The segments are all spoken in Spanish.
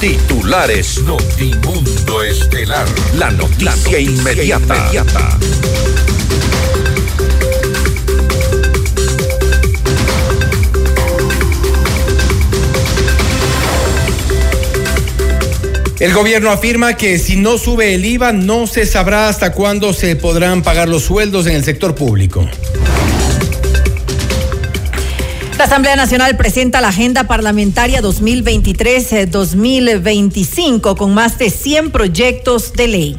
Titulares Notimundo Estelar. La noticia, inmediata. El gobierno afirma que si no sube el IVA no se sabrá hasta cuándo se podrán pagar los sueldos en el sector público. La Asamblea Nacional presenta la Agenda Parlamentaria 2023-2025 con más de 100 proyectos de ley.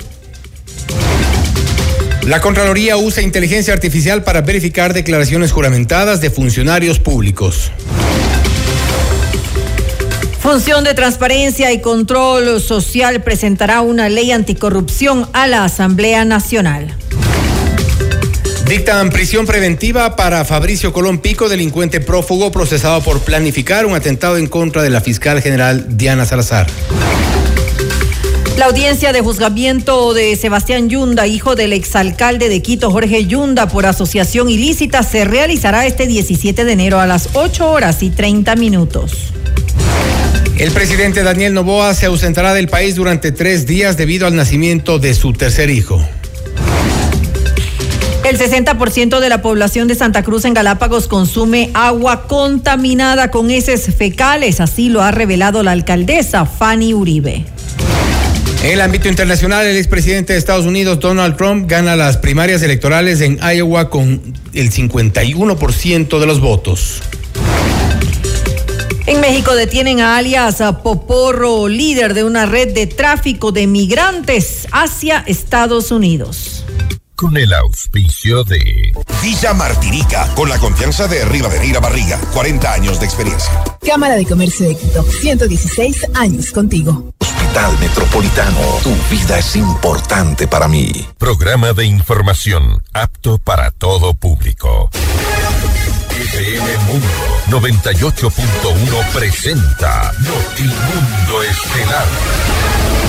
La Contraloría usa inteligencia artificial para verificar declaraciones juramentadas de funcionarios públicos. Función de Transparencia y Control Social presentará una ley anticorrupción a la Asamblea Nacional. Dictan prisión preventiva para Fabricio Colón Pico, delincuente prófugo procesado por planificar un atentado en contra de la fiscal general Diana Salazar. La audiencia de juzgamiento de Sebastián Yunda, hijo del exalcalde de Quito, Jorge Yunda, por asociación ilícita, se realizará este 17 de enero a las 8 horas y 30 minutos. El presidente Daniel Novoa se ausentará del país durante tres días debido al nacimiento de su tercer hijo. El 60% de la población de Santa Cruz en Galápagos consume agua contaminada con heces fecales, así lo ha revelado la alcaldesa Fanny Uribe. En el ámbito internacional, el expresidente de Estados Unidos, Donald Trump, gana las primarias electorales en Iowa con el 51% de los votos. En México detienen a alias Poporro, líder de una red de tráfico de migrantes hacia Estados Unidos con el auspicio de Villa Martinica, con la confianza de Rivadeneira Barriga, 40 años de experiencia. Cámara de Comercio de Quito, 116 años contigo. Hospital Metropolitano, tu vida es importante para mí. Programa de información apto para todo público. FM Mundo 98.1 presenta Notimundo Estelar.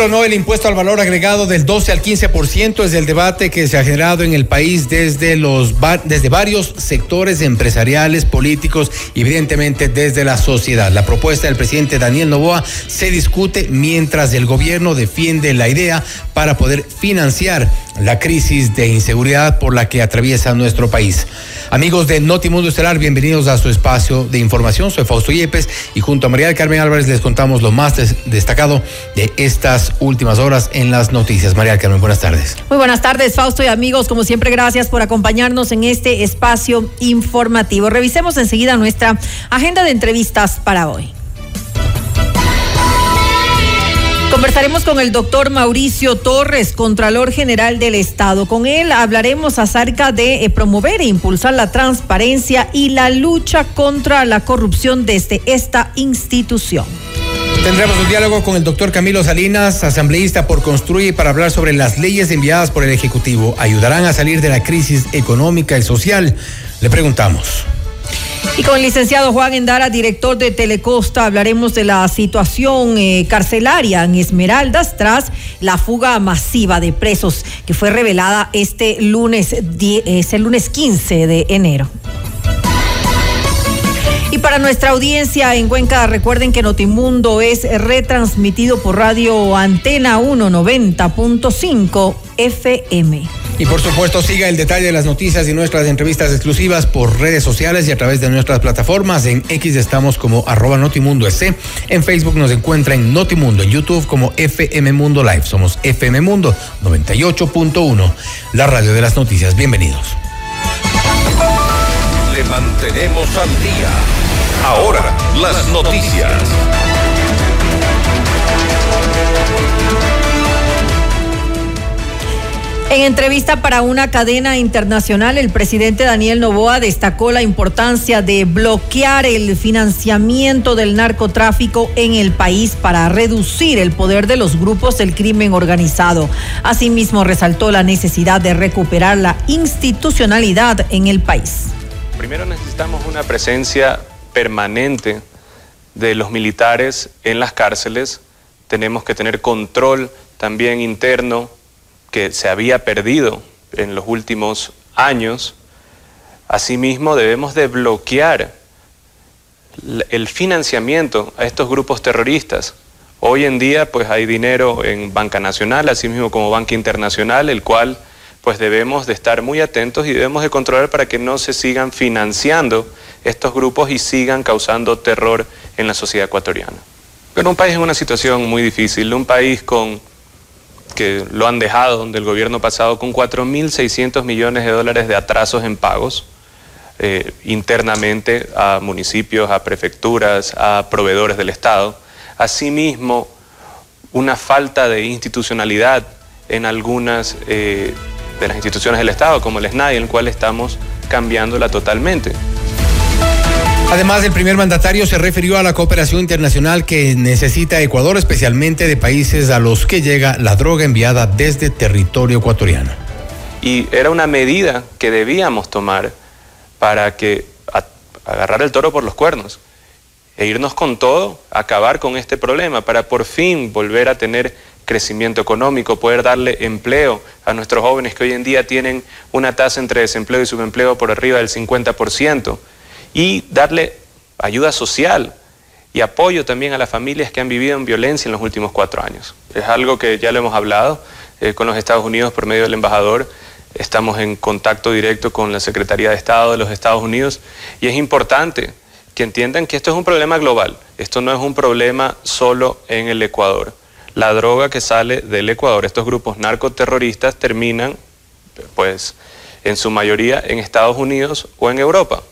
O no el impuesto al valor agregado del 12 al 15% es el debate que se ha generado en el país desde, los, desde varios sectores empresariales, políticos y evidentemente desde la sociedad. La propuesta del presidente Daniel Novoa se discute mientras el gobierno defiende la idea para poder financiar la crisis de inseguridad por la que atraviesa nuestro país. Amigos de Notimundo Estelar, bienvenidos a su espacio de información. Soy Fausto Yepes y junto a María Carmen Álvarez les contamos lo más destacado de estas últimas horas en las noticias. María Carmen, buenas tardes. Muy buenas tardes, Fausto y amigos. Como siempre, gracias por acompañarnos en este espacio informativo. Revisemos enseguida nuestra agenda de entrevistas para hoy. Conversaremos con el doctor Mauricio Torres, Contralor General del Estado. Con él hablaremos acerca de eh, promover e impulsar la transparencia y la lucha contra la corrupción desde esta institución. Tendremos un diálogo con el doctor Camilo Salinas, asambleísta por Construir, para hablar sobre las leyes enviadas por el Ejecutivo. ¿Ayudarán a salir de la crisis económica y social? Le preguntamos. Y con el licenciado Juan Endara, director de Telecosta, hablaremos de la situación eh, carcelaria en Esmeraldas tras la fuga masiva de presos que fue revelada este lunes, es el lunes 15 de enero. Y para nuestra audiencia en Cuenca, recuerden que Notimundo es retransmitido por radio Antena 190.5 FM. Y por supuesto, siga el detalle de las noticias y nuestras entrevistas exclusivas por redes sociales y a través de nuestras plataformas. En X estamos como arroba Notimundo S. En Facebook nos encuentra en Notimundo. En YouTube como FM Mundo Live. Somos FM Mundo 98.1, la radio de las noticias. Bienvenidos. Le mantenemos al día. Ahora, las noticias. En entrevista para una cadena internacional, el presidente Daniel Novoa destacó la importancia de bloquear el financiamiento del narcotráfico en el país para reducir el poder de los grupos del crimen organizado. Asimismo, resaltó la necesidad de recuperar la institucionalidad en el país. Primero necesitamos una presencia permanente de los militares en las cárceles. Tenemos que tener control también interno que se había perdido en los últimos años, asimismo debemos de bloquear el financiamiento a estos grupos terroristas. Hoy en día pues hay dinero en Banca Nacional, asimismo como Banca Internacional, el cual pues debemos de estar muy atentos y debemos de controlar para que no se sigan financiando estos grupos y sigan causando terror en la sociedad ecuatoriana. Pero un país en una situación muy difícil, un país con que lo han dejado del gobierno pasado con 4.600 millones de dólares de atrasos en pagos eh, internamente a municipios, a prefecturas, a proveedores del Estado. Asimismo, una falta de institucionalidad en algunas eh, de las instituciones del Estado, como el SNAI, en el cual estamos cambiándola totalmente. Además, el primer mandatario se refirió a la cooperación internacional que necesita Ecuador, especialmente de países a los que llega la droga enviada desde territorio ecuatoriano. Y era una medida que debíamos tomar para que agarrar el toro por los cuernos e irnos con todo, acabar con este problema, para por fin volver a tener crecimiento económico, poder darle empleo a nuestros jóvenes que hoy en día tienen una tasa entre desempleo y subempleo por arriba del 50% y darle ayuda social y apoyo también a las familias que han vivido en violencia en los últimos cuatro años. Es algo que ya lo hemos hablado eh, con los Estados Unidos por medio del embajador. Estamos en contacto directo con la Secretaría de Estado de los Estados Unidos y es importante que entiendan que esto es un problema global. Esto no es un problema solo en el Ecuador. La droga que sale del Ecuador, estos grupos narcoterroristas terminan, pues, en su mayoría en Estados Unidos o en Europa.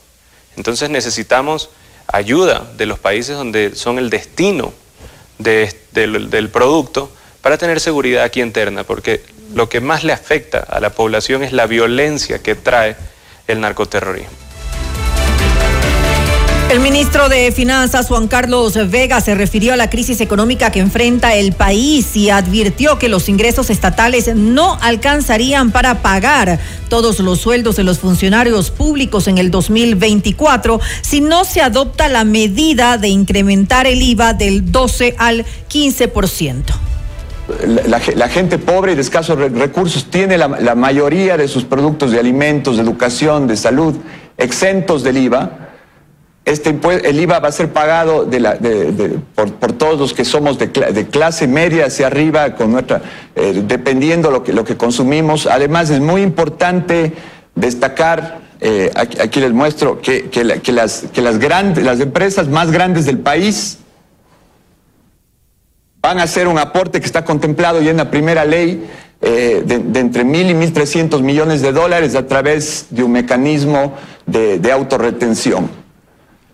Entonces necesitamos ayuda de los países donde son el destino del producto para tener seguridad aquí interna, porque lo que más le afecta a la población es la violencia que trae el narcoterrorismo. El ministro de Finanzas, Juan Carlos Vega, se refirió a la crisis económica que enfrenta el país y advirtió que los ingresos estatales no alcanzarían para pagar todos los sueldos de los funcionarios públicos en el 2024 si no se adopta la medida de incrementar el IVA del 12 al 15%. La, gente pobre y de escasos recursos tiene la mayoría de sus productos de alimentos, de educación, de salud exentos del IVA este el IVA va a ser pagado por, todos los que somos de, clase media hacia arriba, eh, dependiendo lo que, lo que consumimos. Además, es muy importante destacar, eh, aquí, les muestro, que, las, que las, grandes, las empresas más grandes del país van a hacer un aporte que está contemplado ya en la primera ley eh, de, entre mil y mil trescientos millones de dólares a través de un mecanismo de, de autorretención.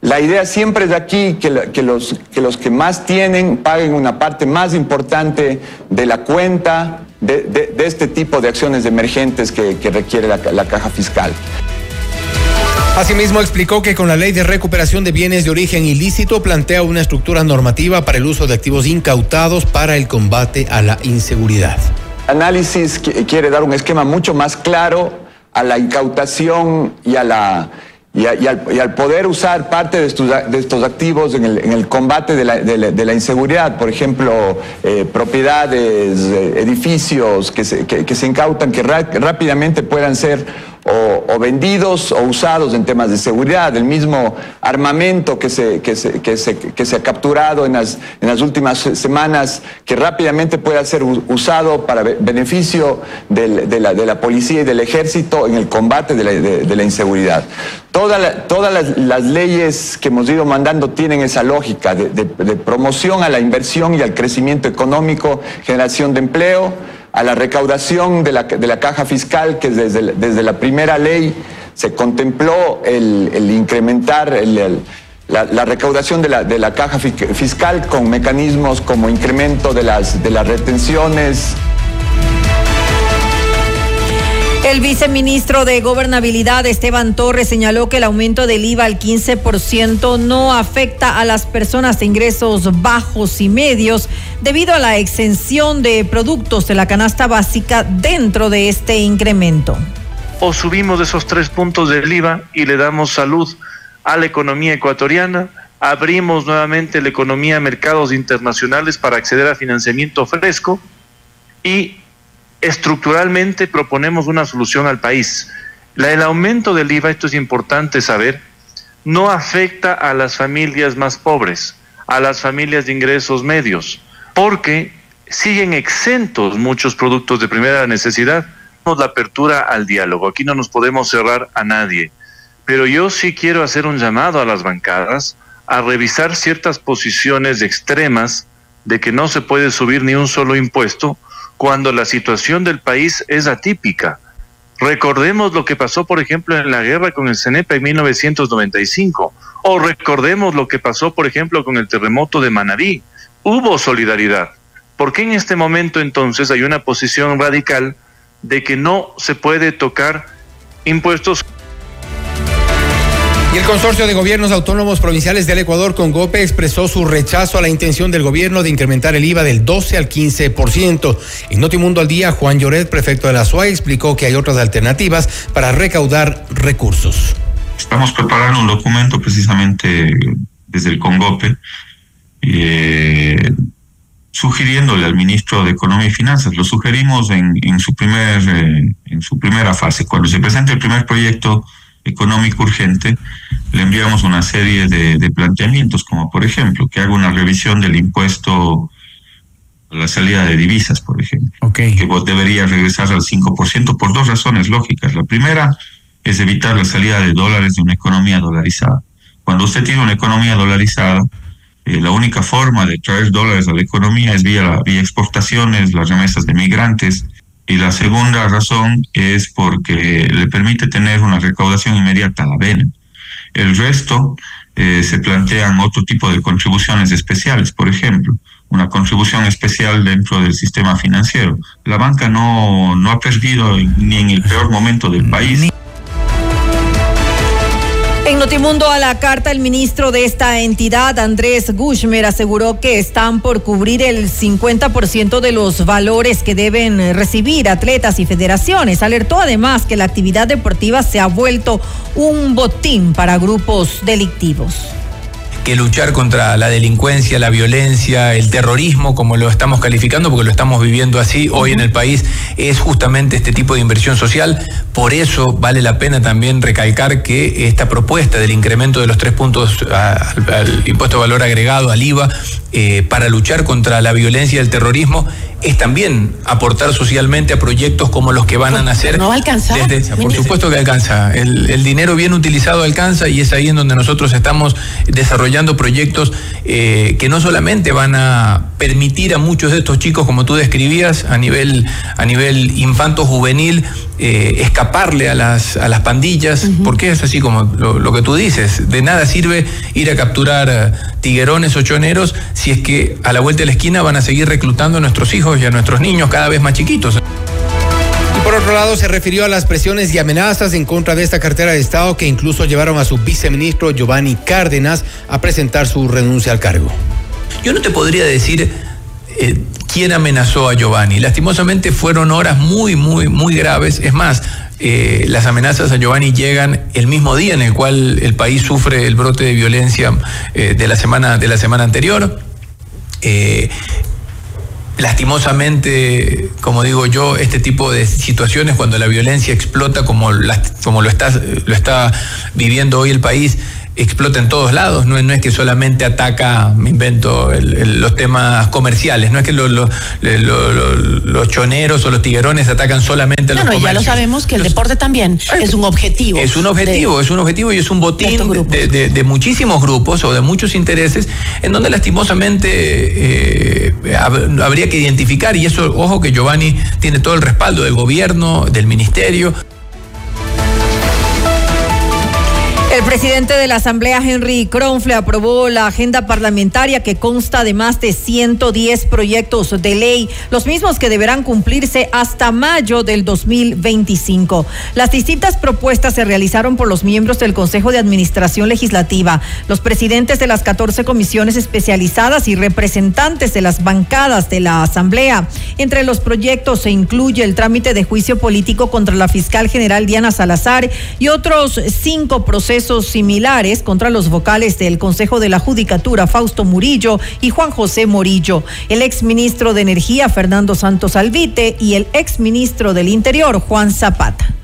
La idea siempre es de aquí que, los, que los que más tienen paguen una parte más importante de la cuenta de, este tipo de acciones emergentes que, requiere la, la caja fiscal. Asimismo, explicó que con la ley de recuperación de bienes de origen ilícito plantea una estructura normativa para el uso de activos incautados para el combate a la inseguridad. Análisis quiere dar un esquema mucho más claro a la incautación y a la y, al, poder usar parte de estos, de activos en el, en el combate de la, de, la, inseguridad, por ejemplo, eh, propiedades, eh, edificios que se, que, se incautan, que rápidamente puedan ser o, vendidos o usados en temas de seguridad, el mismo armamento que se, que se, que se, que se ha capturado en las, en las últimas semanas, que rápidamente pueda ser usado para beneficio de, la, de la policía y del ejército en el combate de la, inseguridad. todas las, leyes que hemos ido mandando tienen esa lógica de promoción a la inversión y al crecimiento económico, generación de empleo a la recaudación de la, de la caja fiscal, que desde, desde la primera ley se contempló el, incrementar la, recaudación de la, de la caja fiscal con mecanismos como incremento de las, de las retenciones. El viceministro de Gobernabilidad, Esteban Torres, señaló que el aumento del IVA al 15% no afecta a las personas de ingresos bajos y medios debido a la exención de productos de la canasta básica dentro de este incremento. O subimos esos tres puntos del IVA y le damos salud a la economía ecuatoriana, abrimos nuevamente la economía a mercados internacionales para acceder a financiamiento fresco y estructuralmente proponemos una solución al país. el aumento del IVA, esto es importante saber, no afecta a las familias más pobres, a las familias de ingresos medios, porque siguen exentos muchos productos de primera necesidad. La apertura al diálogo, aquí no nos podemos cerrar a nadie, pero yo sí quiero hacer un llamado a las bancadas a revisar ciertas posiciones extremas de que no se puede subir ni un solo impuesto cuando la situación del país es atípica. Recordemos lo que pasó, por ejemplo, en la guerra con el CENEPA en 1995, o recordemos lo que pasó, por ejemplo, con el terremoto de Manabí. Hubo solidaridad. ¿Por qué en este momento entonces hay una posición radical de que no se puede tocar impuestos y el Consorcio de Gobiernos Autónomos Provinciales del Ecuador, con GOPE, expresó su rechazo a la intención del gobierno de incrementar el IVA del 12 al 15%. En Notimundo al Día, Juan Lloret, prefecto de la SUAI, explicó que hay otras alternativas para recaudar recursos. Estamos preparando un documento precisamente desde el CONGOPE, eh, sugiriéndole al ministro de Economía y Finanzas, lo sugerimos en, su, primer, eh, en su primera fase, cuando se presente el primer proyecto económico urgente, le enviamos una serie de, planteamientos, como por ejemplo, que haga una revisión del impuesto a la salida de divisas, por ejemplo, que debería regresar al 5% por dos razones lógicas. La primera es evitar la salida de dólares de una economía dolarizada. Cuando usted tiene una economía dolarizada, eh, la única forma de traer dólares a la economía es vía, la, vía exportaciones, las remesas de migrantes, y la segunda razón es porque le permite tener una recaudación inmediata a la vena. El resto eh, se plantean otro tipo de contribuciones especiales, por ejemplo, una contribución especial dentro del sistema financiero. La banca no, no ha perdido ni en el peor momento del país. En Notimundo a la carta, el ministro de esta entidad, Andrés Gushmer, aseguró que están por cubrir el 50% de los valores que deben recibir atletas y federaciones. Alertó además que la actividad deportiva se ha vuelto un botín para grupos delictivos que luchar contra la delincuencia, la violencia, el terrorismo, como lo estamos calificando, porque lo estamos viviendo así hoy en el país, es justamente este tipo de inversión social. Por eso vale la pena también recalcar que esta propuesta del incremento de los tres puntos al, impuesto de valor agregado, al IVA, eh, para luchar contra la violencia y el terrorismo, es también aportar socialmente a proyectos como los que van a nacer. ¿No va a alcanzar? por supuesto que alcanza. El, dinero bien utilizado alcanza y es ahí en donde nosotros estamos desarrollando proyectos eh, que no solamente van a permitir a muchos de estos chicos, como tú describías, a nivel, a nivel infanto-juvenil, eh, escaparle a las, a las pandillas, porque es así como lo, que tú dices, de nada sirve ir a capturar eh, tiguerones o choneros si es que a la vuelta de la esquina van a seguir reclutando a nuestros hijos y a nuestros niños cada vez más chiquitos. Y por otro lado, se refirió a las presiones y amenazas en contra de esta cartera de Estado que incluso llevaron a su viceministro Giovanni Cárdenas a presentar su renuncia al cargo. Yo no te podría decir eh, quién amenazó a Giovanni. Lastimosamente fueron horas muy, muy, muy graves. Es más, eh, las amenazas a Giovanni llegan el mismo día en el cual el país sufre el brote de violencia eh, de, la semana, de la semana anterior. Lastimosamente, como digo yo, este tipo de situaciones, cuando la violencia explota como, como lo, está, lo está viviendo hoy el país, explota en todos lados, no, es que solamente ataca, me invento, los temas comerciales, no es que los choneros o los tiguerones atacan solamente a los no, no, ya lo sabemos que el deporte también es un objetivo. Es un objetivo, es un objetivo y es un botín de, muchísimos grupos o de muchos intereses en donde lastimosamente eh, habría que identificar, y eso, ojo que Giovanni tiene todo el respaldo del gobierno, del ministerio. El presidente de la Asamblea, Henry Kronfle, aprobó la agenda parlamentaria que consta de más de 110 proyectos de ley, los mismos que deberán cumplirse hasta mayo del 2025. Las distintas propuestas se realizaron por los miembros del Consejo de Administración Legislativa, los presidentes de las 14 comisiones especializadas y representantes de las bancadas de la Asamblea. Entre los proyectos se incluye el trámite de juicio político contra la fiscal general Diana Salazar y otros cinco procesos similares contra los vocales del Consejo de la Judicatura, Fausto Murillo y Juan José Morillo, el exministro de Energía, Fernando Santos Alvite, y el exministro del Interior, Juan Zapata.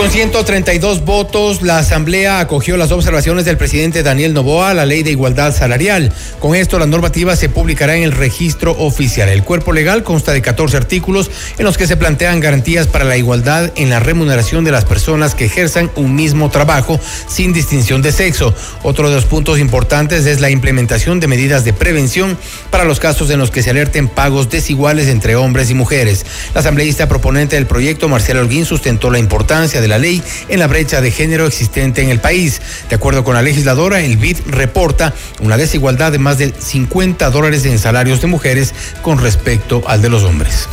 Con 132 votos, la Asamblea acogió las observaciones del presidente Daniel Novoa a la Ley de Igualdad Salarial. Con esto, la normativa se publicará en el registro oficial. El cuerpo legal consta de 14 artículos en los que se plantean garantías para la igualdad en la remuneración de las personas que ejerzan un mismo trabajo sin distinción de sexo. Otro de los puntos importantes es la implementación de medidas de prevención para los casos en los que se alerten pagos desiguales entre hombres y mujeres. La asambleísta proponente del proyecto, Marcela Holguín, sustentó la importancia de la ley en la brecha de género existente en el país. De acuerdo con la legisladora, el BID reporta una desigualdad de más de 50 dólares en salarios de mujeres con respecto al de los hombres.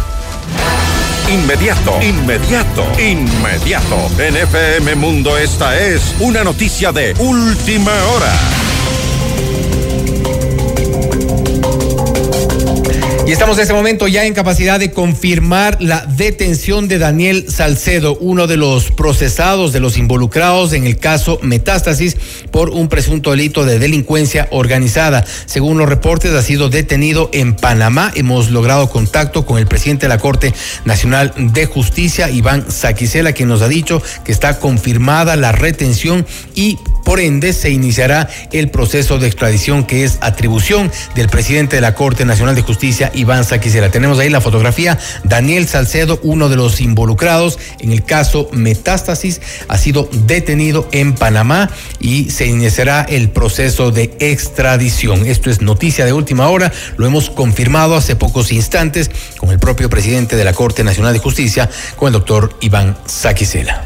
Inmediato, inmediato, inmediato. En FM Mundo esta es una noticia de última hora. Y estamos en este momento ya en capacidad de confirmar la detención de Daniel Salcedo, uno de los procesados, de los involucrados en el caso Metástasis por un presunto delito de delincuencia organizada. Según los reportes, ha sido detenido en Panamá. Hemos logrado contacto con el presidente de la Corte Nacional de Justicia, Iván Saquicela, quien nos ha dicho que está confirmada la retención y por ende se iniciará el proceso de extradición que es atribución del presidente de la Corte Nacional de Justicia, Iván Saquicela. Tenemos ahí la fotografía. Daniel Salcedo, uno de los involucrados en el caso Metástasis, ha sido detenido en Panamá y se iniciará el proceso de extradición. Esto es noticia de última hora. Lo hemos confirmado hace pocos instantes con el propio presidente de la Corte Nacional de Justicia, con el doctor Iván Saquicela.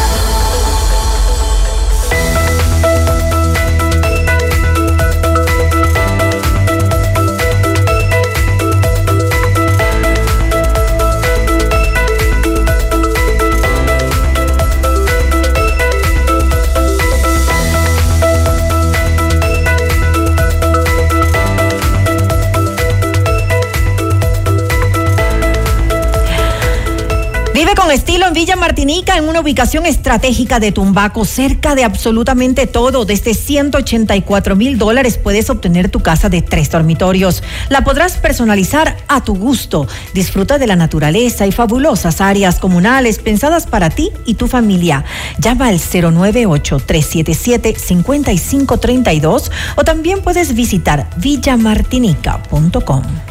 Estilo en Villa Martinica, en una ubicación estratégica de Tumbaco, cerca de absolutamente todo. Desde 184 mil dólares puedes obtener tu casa de tres dormitorios. La podrás personalizar a tu gusto. Disfruta de la naturaleza y fabulosas áreas comunales pensadas para ti y tu familia. Llama al 098-377-5532 o también puedes visitar villamartinica.com.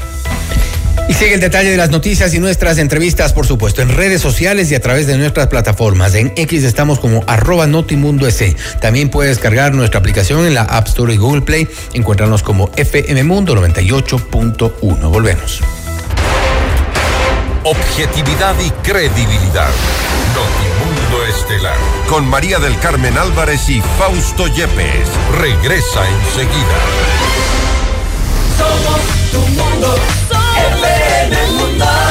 Y sigue el detalle de las noticias y nuestras entrevistas, por supuesto, en redes sociales y a través de nuestras plataformas. En X estamos como arroba Notimundo. También puedes cargar nuestra aplicación en la App Store y Google Play. Encuéntranos como FM Mundo 98.1. Volvemos. Objetividad y credibilidad. Notimundo Estelar. Con María del Carmen Álvarez y Fausto Yepes. Regresa enseguida. Somos tu mundo. FM Mundo.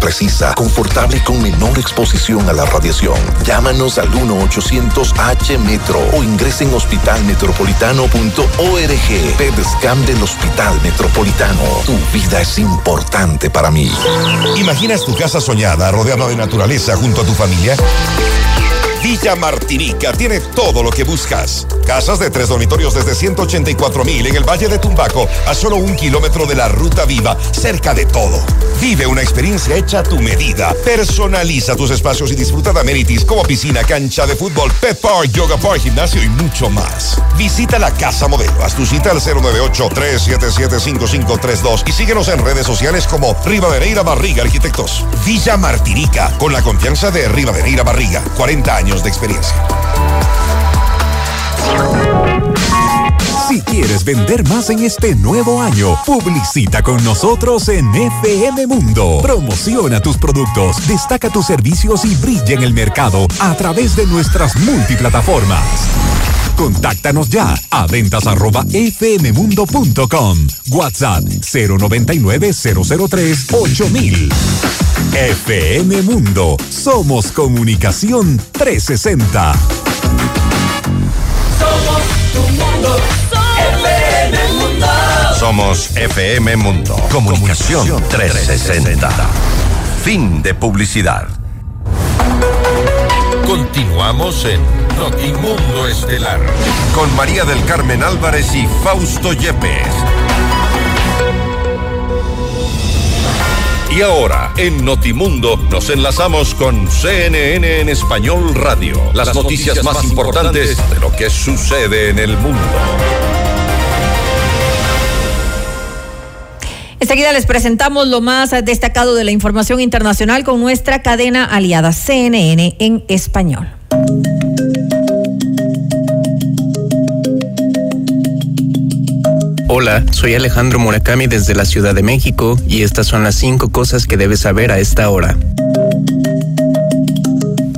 precisa, confortable y con menor exposición a la radiación. Llámanos al 1-800-H-METRO o ingresen en hospitalmetropolitano.org. PEDSCAM del Hospital Metropolitano. Tu vida es importante para mí. ¿Imaginas tu casa soñada rodeada de naturaleza junto a tu familia? Villa Martinica tiene todo lo que buscas. Casas de tres dormitorios desde 184 mil en el Valle de Tumbaco, a solo un kilómetro de la Ruta Viva, cerca de todo. Vive una experiencia hecha a tu medida. Personaliza tus espacios y disfruta de amenities como piscina, cancha de fútbol, pet park, yoga park, gimnasio y mucho más. Visita la Casa Modelo. Haz tu cita al 098-377-5532 y síguenos en redes sociales como Rivadeneira Barriga Arquitectos. Villa Martinica, con la confianza de Rivadeneira Barriga. 40 años de experiencia. Si quieres vender más en este nuevo año, publicita con nosotros en FM Mundo. Promociona tus productos, destaca tus servicios y brilla en el mercado a través de nuestras multiplataformas. Contáctanos ya a ventas arroba fmmundo.com. WhatsApp 099 003 8000. FM Mundo. Somos Comunicación 360. Somos tu mundo. FM Mundo. Somos FM Mundo. Comunicación 360. Fin de publicidad. Continuamos en Notimundo Estelar con María del Carmen Álvarez y Fausto Yepes. Y ahora, en Notimundo, nos enlazamos con CNN en Español Radio. Las, noticias, más importantes de lo que sucede en el mundo. Enseguida les presentamos lo más destacado de la información internacional con nuestra cadena aliada CNN en español. Hola, soy Alejandro Murakami desde la Ciudad de México y estas son las cinco cosas que debes saber a esta hora.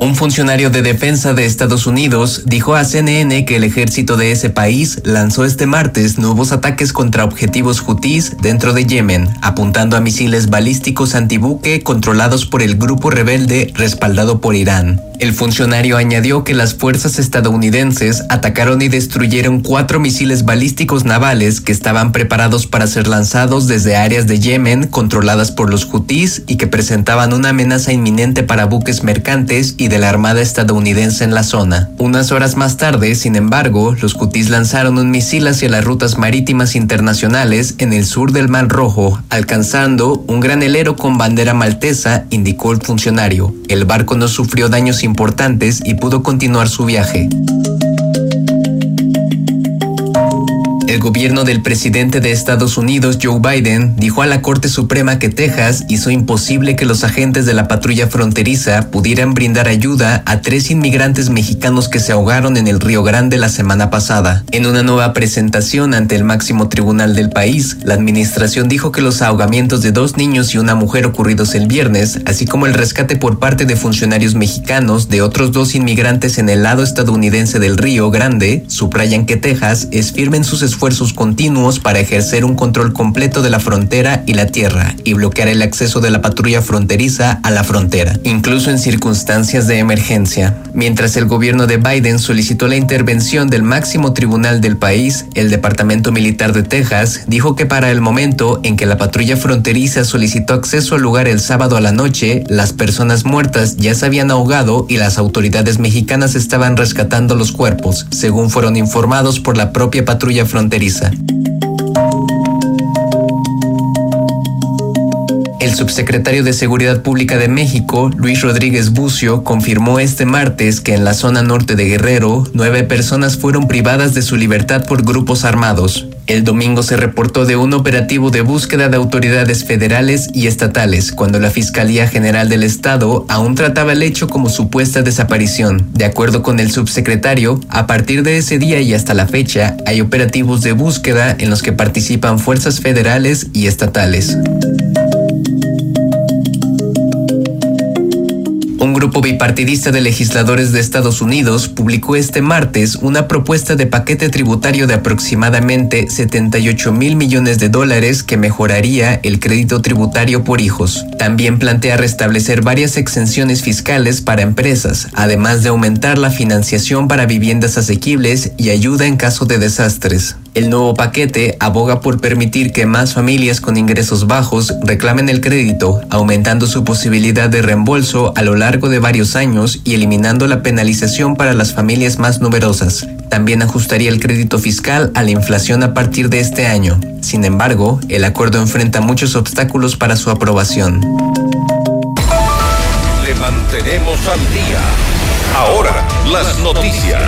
Un funcionario de defensa de Estados Unidos dijo a CNN que el ejército de ese país lanzó este martes nuevos ataques contra objetivos hutíes dentro de Yemen, apuntando a misiles balísticos antibuque controlados por el grupo rebelde respaldado por Irán. El funcionario añadió que las fuerzas estadounidenses atacaron y destruyeron cuatro misiles balísticos navales que estaban preparados para ser lanzados desde áreas de Yemen controladas por los hutíes y que presentaban una amenaza inminente para buques mercantes y de la Armada estadounidense en la zona. Unas horas más tarde, sin embargo, los hutíes lanzaron un misil hacia las rutas marítimas internacionales en el sur del Mar Rojo, alcanzando un granelero con bandera maltesa, indicó el funcionario. El barco no sufrió daños importantes y pudo continuar su viaje. El gobierno del presidente de Estados Unidos, Joe Biden, dijo a la Corte Suprema que Texas hizo imposible que los agentes de la patrulla fronteriza pudieran brindar ayuda a tres inmigrantes mexicanos que se ahogaron en el Río Grande la semana pasada. En una nueva presentación ante el máximo tribunal del país, la administración dijo que los ahogamientos de dos niños y una mujer ocurridos el viernes, así como el rescate por parte de funcionarios mexicanos de otros dos inmigrantes en el lado estadounidense del Río Grande, subrayan que Texas es firme en sus esfuerzos continuos para ejercer un control completo de la frontera y la tierra y bloquear el acceso de la patrulla fronteriza a la frontera, incluso en circunstancias de emergencia. Mientras el gobierno de Biden solicitó la intervención del máximo tribunal del país, el Departamento Militar de Texas dijo que para el momento en que la patrulla fronteriza solicitó acceso al lugar el sábado a la noche, las personas muertas ya se habían ahogado y las autoridades mexicanas estaban rescatando los cuerpos, según fueron informados por la propia patrulla fronteriza. El subsecretario de Seguridad Pública de México, Luis Rodríguez Bucio, confirmó este martes que en la zona norte de Guerrero, nueve personas fueron privadas de su libertad por grupos armados. El domingo se reportó de un operativo de búsqueda de autoridades federales y estatales, cuando la Fiscalía General del Estado aún trataba el hecho como supuesta desaparición. De acuerdo con el subsecretario, a partir de ese día y hasta la fecha, hay operativos de búsqueda en los que participan fuerzas federales y estatales. Grupo bipartidista de legisladores de Estados Unidos publicó este martes una propuesta de paquete tributario de aproximadamente 78 mil millones de dólares que mejoraría el crédito tributario por hijos. También plantea restablecer varias exenciones fiscales para empresas, además de aumentar la financiación para viviendas asequibles y ayuda en caso de desastres. El nuevo paquete aboga por permitir que más familias con ingresos bajos reclamen el crédito, aumentando su posibilidad de reembolso a lo largo de varios años y eliminando la penalización para las familias más numerosas. También ajustaría el crédito fiscal a la inflación a partir de este año. Sin embargo, el acuerdo enfrenta muchos obstáculos para su aprobación. Le mantenemos al día. Ahora, las noticias.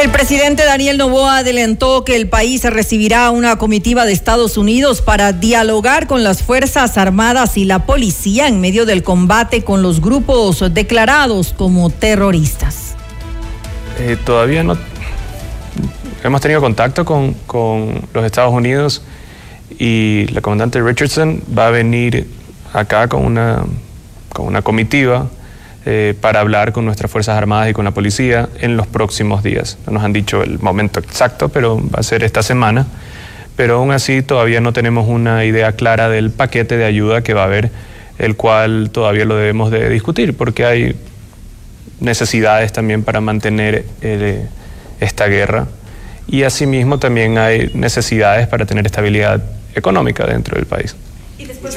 El presidente Daniel Novoa adelantó que el país recibirá una comitiva de Estados Unidos para dialogar con las Fuerzas Armadas y la policía en medio del combate con los grupos declarados como terroristas. Eh, todavía no hemos tenido contacto con, con, los Estados Unidos y la comandante Richardson va a venir acá con una, con una comitiva eh, para hablar con nuestras Fuerzas Armadas y con la policía en los próximos días. No nos han dicho el momento exacto, pero va a ser esta semana. Pero aún así todavía no tenemos una idea clara del paquete de ayuda que va a haber, el cual todavía lo debemos de discutir, porque hay necesidades también para mantener eh, esta guerra. Y asimismo también hay necesidades para tener estabilidad económica dentro del país. Y después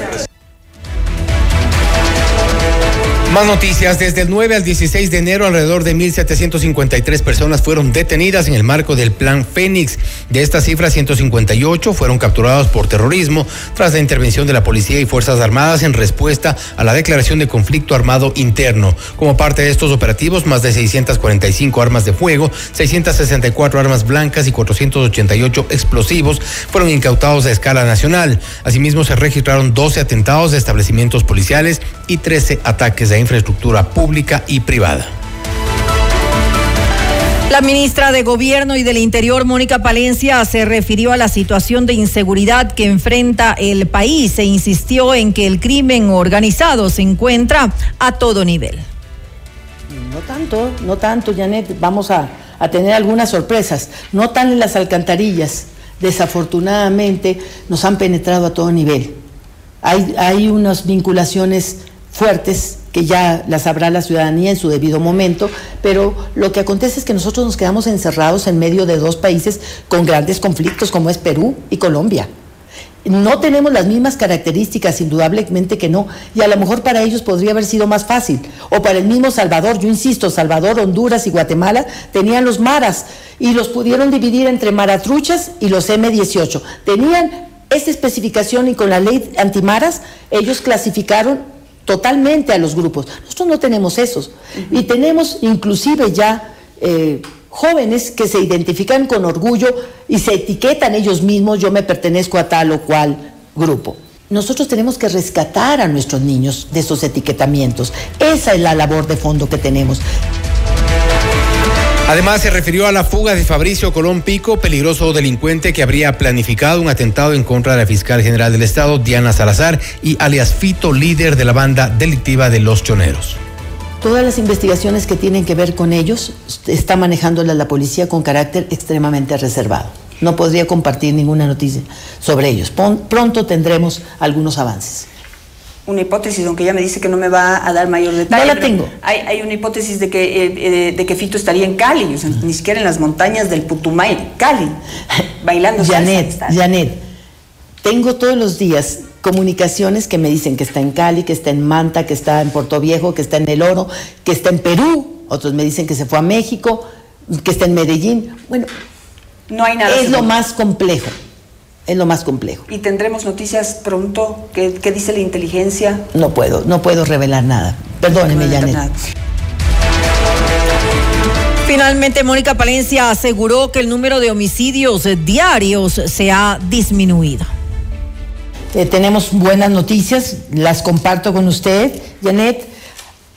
Más noticias. Desde el 9 al 16 de enero, alrededor de 1.753 personas fueron detenidas en el marco del Plan Fénix. De esta cifra, 158 fueron capturados por terrorismo tras la intervención de la policía y Fuerzas Armadas en respuesta a la declaración de conflicto armado interno. Como parte de estos operativos, más de 645 armas de fuego, 664 armas blancas y 488 explosivos fueron incautados a escala nacional. Asimismo, se registraron 12 atentados de establecimientos policiales y 13 ataques de infraestructura pública y privada. La ministra de Gobierno y del Interior, Mónica Palencia, se refirió a la situación de inseguridad que enfrenta el país e insistió en que el crimen organizado se encuentra a todo nivel. No tanto, no tanto, Janet. Vamos a, a tener algunas sorpresas. No tan en las alcantarillas. Desafortunadamente nos han penetrado a todo nivel. Hay, hay unas vinculaciones fuertes que ya las sabrá la ciudadanía en su debido momento, pero lo que acontece es que nosotros nos quedamos encerrados en medio de dos países con grandes conflictos como es Perú y Colombia. No tenemos las mismas características, indudablemente que no, y a lo mejor para ellos podría haber sido más fácil. O para el mismo Salvador, yo insisto, Salvador, Honduras y Guatemala tenían los maras y los pudieron dividir entre maratruchas y los M18. Tenían esta especificación y con la ley antimaras ellos clasificaron totalmente a los grupos. Nosotros no tenemos esos. Y tenemos inclusive ya eh, jóvenes que se identifican con orgullo y se etiquetan ellos mismos, yo me pertenezco a tal o cual grupo. Nosotros tenemos que rescatar a nuestros niños de esos etiquetamientos. Esa es la labor de fondo que tenemos. Además, se refirió a la fuga de Fabricio Colón Pico, peligroso delincuente que habría planificado un atentado en contra de la fiscal general del Estado, Diana Salazar, y alias Fito, líder de la banda delictiva de Los Choneros. Todas las investigaciones que tienen que ver con ellos está manejándolas la policía con carácter extremadamente reservado. No podría compartir ninguna noticia sobre ellos. Pronto tendremos algunos avances una hipótesis, aunque ella me dice que no me va a dar mayor detalle. No la tengo. Hay, hay una hipótesis de que, eh, eh, de que Fito estaría en Cali, o sea, ni siquiera en las montañas del Putumay, Cali, bailando Janet, Janet, tengo todos los días comunicaciones que me dicen que está en Cali, que está en Manta, que está en Puerto Viejo, que está en El Oro, que está en Perú, otros me dicen que se fue a México, que está en Medellín. Bueno, no hay nada. Es lo más complejo. Es lo más complejo. ¿Y tendremos noticias pronto? ¿Qué, qué dice la inteligencia? No puedo, no puedo revelar nada. Perdóneme, no Janet. Finalmente, Mónica Palencia aseguró que el número de homicidios diarios se ha disminuido. Eh, tenemos buenas noticias, las comparto con usted, Janet.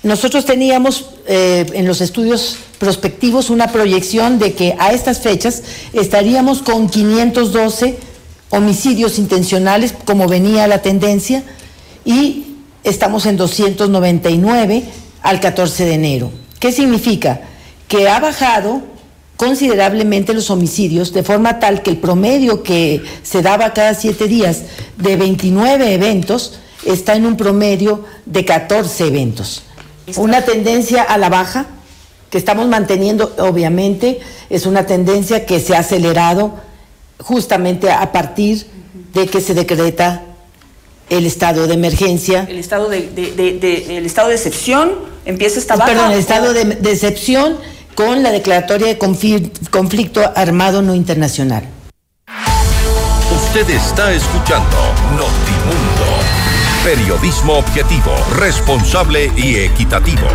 Nosotros teníamos eh, en los estudios prospectivos una proyección de que a estas fechas estaríamos con 512 homicidios intencionales, como venía la tendencia, y estamos en 299 al 14 de enero. ¿Qué significa? Que ha bajado considerablemente los homicidios, de forma tal que el promedio que se daba cada siete días de 29 eventos está en un promedio de 14 eventos. Una tendencia a la baja que estamos manteniendo, obviamente, es una tendencia que se ha acelerado justamente a partir de que se decreta el estado de emergencia. El estado de, el estado de excepción empieza esta baja. Perdón, el estado de, de excepción con la declaratoria de conflicto armado no internacional. Usted está escuchando Notimundo. Periodismo objetivo, responsable y equitativo.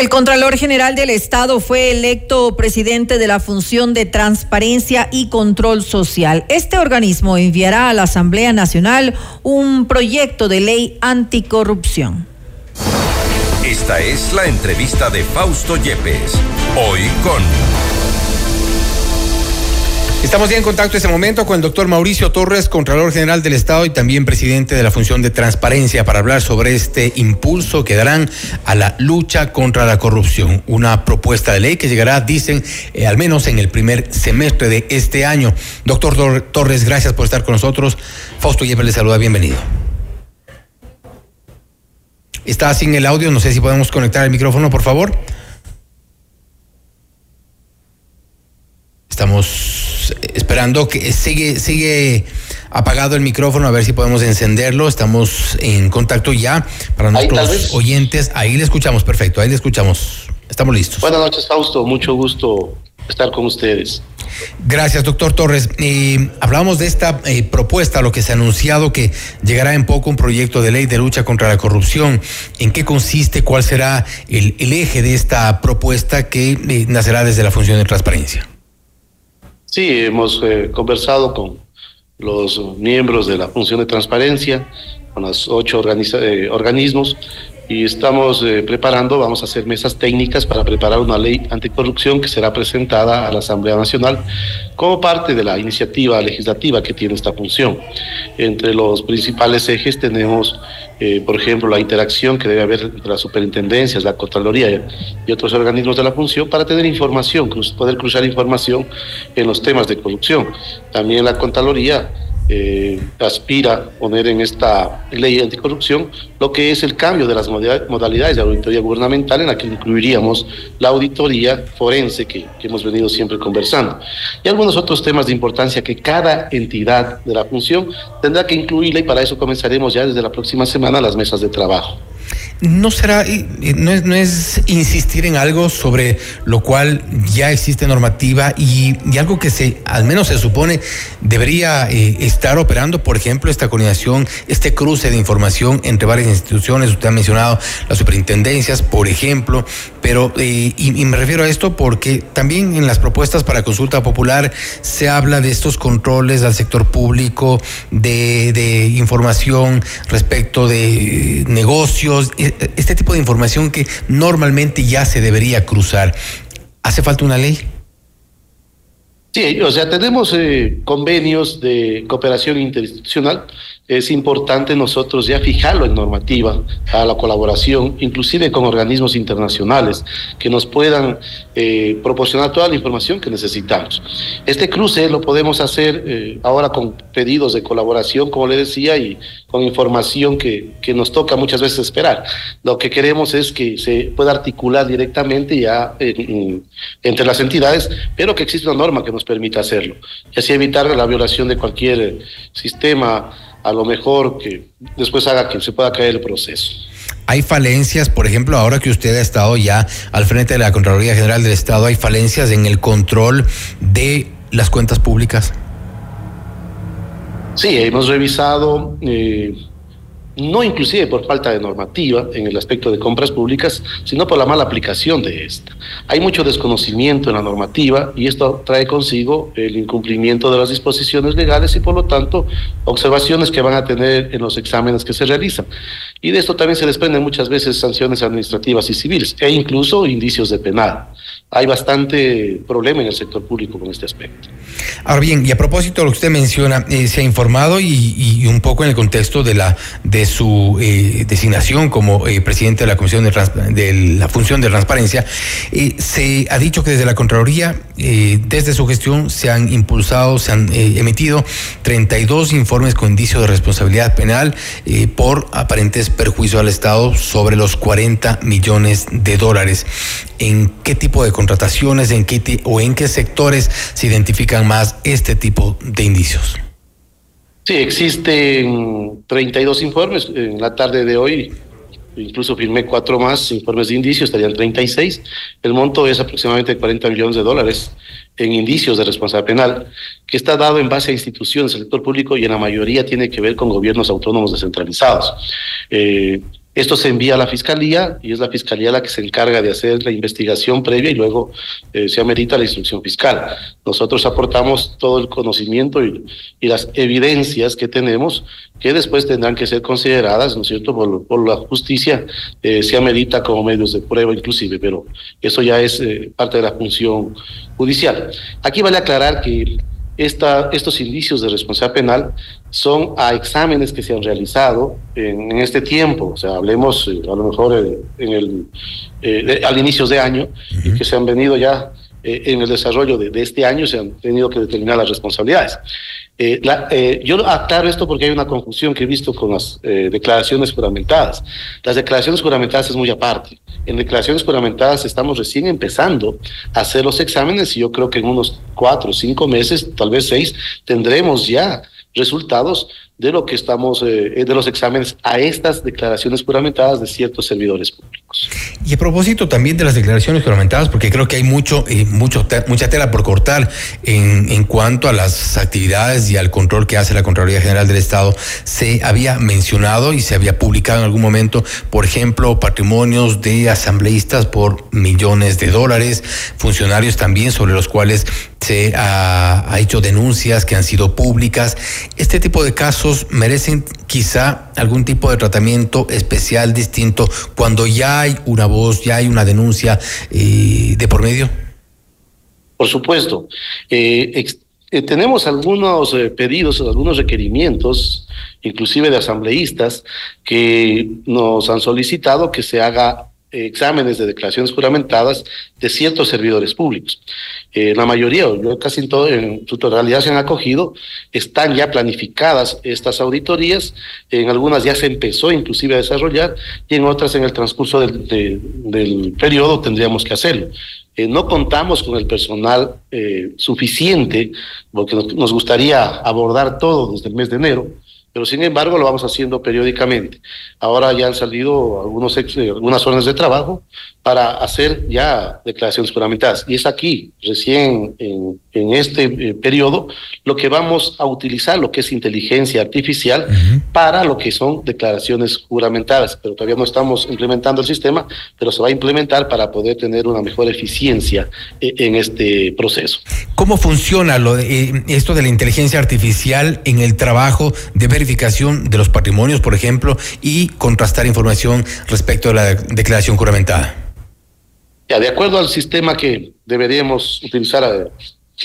El Contralor General del Estado fue electo presidente de la Función de Transparencia y Control Social. Este organismo enviará a la Asamblea Nacional un proyecto de ley anticorrupción. Esta es la entrevista de Fausto Yepes. Hoy con... Estamos ya en contacto en este momento con el doctor Mauricio Torres, Contralor General del Estado y también presidente de la Función de Transparencia, para hablar sobre este impulso que darán a la lucha contra la corrupción. Una propuesta de ley que llegará, dicen, eh, al menos en el primer semestre de este año. Doctor Torres, gracias por estar con nosotros. Fausto Yepes le saluda, bienvenido. Está sin el audio, no sé si podemos conectar el micrófono, por favor. Estamos esperando que sigue, sigue apagado el micrófono, a ver si podemos encenderlo. Estamos en contacto ya para nuestros oyentes. Ahí le escuchamos, perfecto, ahí le escuchamos. Estamos listos. Buenas noches, Fausto. Mucho gusto estar con ustedes. Gracias, doctor Torres. Eh, hablábamos de esta eh, propuesta, lo que se ha anunciado que llegará en poco un proyecto de ley de lucha contra la corrupción. ¿En qué consiste? ¿Cuál será el, eje de esta propuesta que eh, nacerá desde la función de transparencia? Sí, hemos conversado con los miembros de la función de transparencia, con los ocho organismos y estamos eh, preparando, vamos a hacer mesas técnicas para preparar una ley anticorrupción que será presentada a la Asamblea Nacional como parte de la iniciativa legislativa que tiene esta función. Entre los principales ejes tenemos, eh, por ejemplo, la interacción que debe haber entre las superintendencias, la Contraloría y otros organismos de la función para tener información, poder cruzar información en los temas de corrupción. También la Contraloría eh, aspira poner en esta ley anticorrupción lo que es el cambio de las modalidades de auditoría gubernamental en la que incluiríamos la auditoría forense que, que, hemos venido siempre conversando y algunos otros temas de importancia que cada entidad de la función tendrá que incluirla y para eso comenzaremos ya desde la próxima semana las mesas de trabajo. ¿No será, no es, no es insistir en algo sobre lo cual ya existe normativa y, algo que se, al menos se supone, debería eh, estar operando, por ejemplo, esta coordinación, este cruce de información entre varias instituciones? Usted ha mencionado las superintendencias, por ejemplo, pero, eh, y, me refiero a esto porque también en las propuestas para consulta popular se habla de estos controles al sector público, de, de información respecto de negocios este tipo de información que normalmente ya se debería cruzar. ¿Hace falta una ley? Sí, o sea, tenemos eh, convenios de cooperación interinstitucional. Es importante nosotros ya fijarlo en normativa a la colaboración, inclusive con organismos internacionales que nos puedan eh, proporcionar toda la información que necesitamos. Este cruce lo podemos hacer eh, ahora con pedidos de colaboración, como le decía, y con información que, que nos toca muchas veces esperar. Lo que queremos es que se pueda articular directamente ya entre las entidades, pero que exista una norma que nos permita hacerlo y así evitar la violación de cualquier sistema, a lo mejor que después haga que se pueda caer el proceso. hay falencias, por ejemplo, ahora que usted ha estado ya al frente de la Contraloría General del Estado, hay falencias en el control de las cuentas públicas. Sí, hemos revisado eh, no inclusive por falta de normativa en el aspecto de compras públicas, sino por la mala aplicación de esta. Hay mucho desconocimiento en la normativa y esto trae consigo el incumplimiento de las disposiciones legales y por lo tanto observaciones que van a tener en los exámenes que se realizan. Y de esto también se desprenden muchas veces sanciones administrativas y civiles e incluso indicios de penal. Hay bastante problema en el sector público con este aspecto. Ahora bien, y a propósito de lo que usted menciona, eh, se ha informado y, un poco en el contexto de la de su eh, designación como eh, presidente de la Comisión de, de, la Función de Transparencia, se ha dicho que desde la Contraloría, desde su gestión, se han impulsado, se han emitido 32 informes con indicio de responsabilidad penal por aparentes perjuicios al Estado sobre los 40 millones de dólares. ¿En qué tipo de contrataciones, en qué o en qué sectores se identifican más este tipo de indicios? Sí, existen 32 informes. En la tarde de hoy incluso firmé cuatro más informes de indicios, estarían 36. El monto es aproximadamente 40 millones de dólares en indicios de responsabilidad penal, que está dado en base a instituciones del sector público y en la mayoría tiene que ver con gobiernos autónomos descentralizados. Eh, esto se envía a la fiscalía y es la fiscalía la que se encarga de hacer la investigación previa y luego eh, se amerita la instrucción fiscal. Nosotros aportamos todo el conocimiento y, las evidencias que tenemos que después tendrán que ser consideradas, ¿no es cierto?, por, la justicia, eh, se amerita como medios de prueba inclusive, pero eso ya es eh, parte de la función judicial. Aquí vale aclarar que estos indicios de responsabilidad penal son a exámenes que se han realizado en, este tiempo, o sea, hablemos eh, a lo mejor eh, en el, eh, al inicio de año, y que se han venido ya en el desarrollo de, de, este año, se han tenido que determinar las responsabilidades. yo aclaro esto porque hay una confusión que he visto con las declaraciones juramentadas. Las declaraciones juramentadas es muy aparte. En declaraciones juramentadas estamos recién empezando a hacer los exámenes y yo creo que en unos cuatro o cinco meses, tal vez seis, tendremos ya resultados de lo que estamos, eh, de los exámenes a estas declaraciones juramentadas de ciertos servidores públicos. Y a propósito también de las declaraciones juramentadas, porque creo que hay mucho, eh, mucho mucha tela por cortar en, en cuanto a las actividades y al control que hace la Contraloría General del Estado, se había mencionado y se había publicado en algún momento, por ejemplo, patrimonios de asambleístas por millones de dólares, funcionarios también sobre los cuales se ha, ha hecho denuncias que han sido públicas. Este tipo de casos merecen quizá algún tipo de tratamiento especial, distinto, cuando ya hay una voz, ya hay una denuncia eh, de por medio? Por supuesto. Eh, eh, tenemos algunos pedidos, algunos requerimientos, inclusive de asambleístas, que nos han solicitado que se haga exámenes de declaraciones juramentadas de ciertos servidores públicos. Eh, la mayoría, casi en, todo, en su totalidad se han acogido, están ya planificadas estas auditorías, en algunas ya se empezó inclusive a desarrollar y en otras en el transcurso del, del periodo tendríamos que hacerlo. Eh, no contamos con el personal eh, suficiente, porque nos gustaría abordar todo desde el mes de enero, pero sin embargo lo vamos haciendo periódicamente. Ahora ya han salido algunos algunas órdenes de trabajo para hacer ya declaraciones juramentadas. Y es aquí, recién en, en este eh, periodo, lo que vamos a utilizar, lo que es inteligencia artificial, para lo que son declaraciones juramentadas. Pero todavía no estamos implementando el sistema, pero se va a implementar para poder tener una mejor eficiencia eh, en este proceso. ¿Cómo funciona lo de, eh, esto de la inteligencia artificial en el trabajo de verificación de los patrimonios, por ejemplo, y contrastar información respecto a la declaración juramentada? de acuerdo al sistema que deberíamos utilizar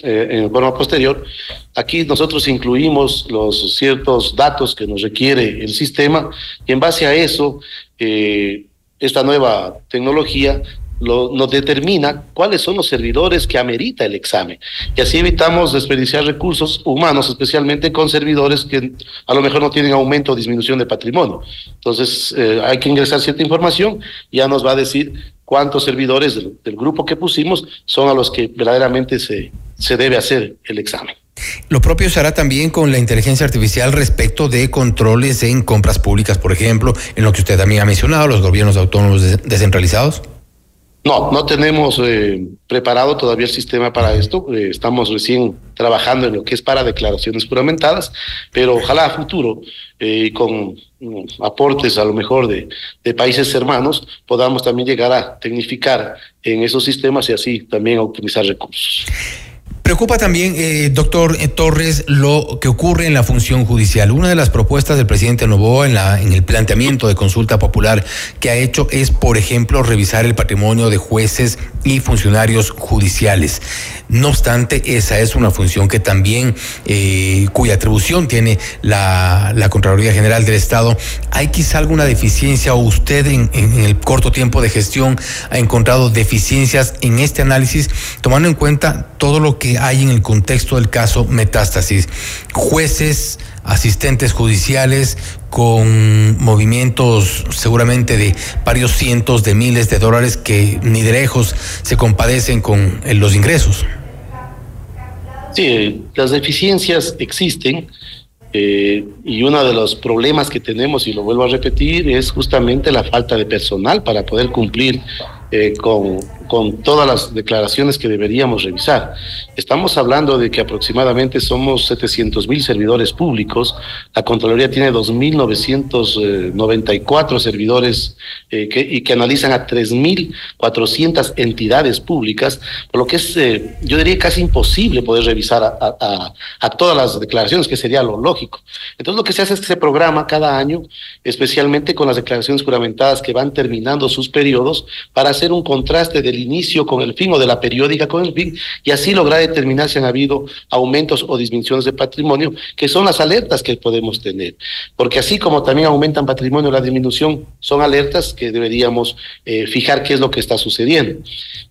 eh, en forma posterior, aquí nosotros incluimos los ciertos datos que nos requiere el sistema y en base a eso, eh, esta nueva tecnología nos determina cuáles son los servidores que amerita el examen. Y así evitamos desperdiciar recursos humanos, especialmente con servidores que a lo mejor no tienen aumento o disminución de patrimonio. Entonces, eh, hay que ingresar cierta información, ya nos va a decir cuántos servidores del, grupo que pusimos son a los que verdaderamente se, se debe hacer el examen. Lo propio se hará también con la inteligencia artificial respecto de controles en compras públicas, por ejemplo, en lo que usted también ha mencionado, los gobiernos autónomos descentralizados. No, no tenemos eh, preparado todavía el sistema para esto. Eh, estamos recién trabajando en lo que es para declaraciones juramentadas, pero ojalá a futuro, eh, con mm, aportes a lo mejor de, países hermanos, podamos también llegar a tecnificar en esos sistemas y así también a utilizar recursos. Preocupa también, eh, doctor eh, Torres, lo que ocurre en la función judicial. Una de las propuestas del presidente Novoa en, el planteamiento de consulta popular que ha hecho es, por ejemplo, revisar el patrimonio de jueces y funcionarios judiciales. No obstante, esa es una función que también, eh, cuya atribución tiene la, Contraloría General del Estado. ¿Hay quizá alguna deficiencia o usted en el corto tiempo de gestión ha encontrado deficiencias en este análisis, tomando en cuenta todo lo que hay en el contexto del caso Metástasis. Jueces, asistentes judiciales con movimientos seguramente de varios cientos de miles de dólares que ni de lejos se compadecen con eh, los ingresos. Sí, las deficiencias existen eh, y uno de los problemas que tenemos, y lo vuelvo a repetir, es justamente la falta de personal para poder cumplir eh, con, con todas las declaraciones que deberíamos revisar. Estamos hablando de que aproximadamente somos 700 mil servidores públicos, la Contraloría tiene 2.994 servidores eh, que, y que analizan a 3.400 entidades públicas, por lo que es, eh, yo diría, casi imposible poder revisar a, a, a, todas las declaraciones, que sería lo lógico. Entonces lo que se hace es que se programa cada año, especialmente con las declaraciones juramentadas que van terminando sus periodos, para hacer un contraste del inicio con el fin o de la periódica con el fin y así lograr determinar si han habido aumentos o disminuciones de patrimonio, que son las alertas que podemos tener. Porque así como también aumentan patrimonio la disminución, son alertas que deberíamos eh, fijar qué es lo que está sucediendo.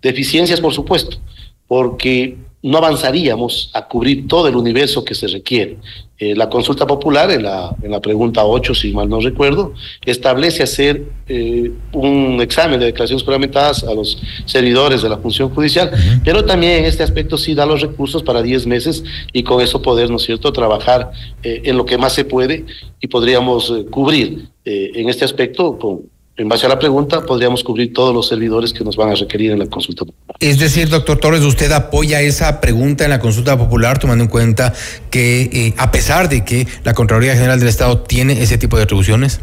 Deficiencias, por supuesto, porque no avanzaríamos a cubrir todo el universo que se requiere. Eh, la consulta popular, en la, en la pregunta 8, si mal no recuerdo, establece hacer eh, un examen de declaraciones juramentadas a los servidores de la función judicial, pero también en este aspecto sí da los recursos para 10 meses y con eso poder, ¿no es cierto?, trabajar eh, en lo que más se puede y podríamos cubrir en este aspecto con en base a la pregunta, podríamos cubrir todos los servidores que nos van a requerir en la consulta popular. Es decir, doctor Torres, usted apoya esa pregunta en la consulta popular, tomando en cuenta que, eh, a pesar de que la Contraloría General del Estado tiene ese tipo de atribuciones.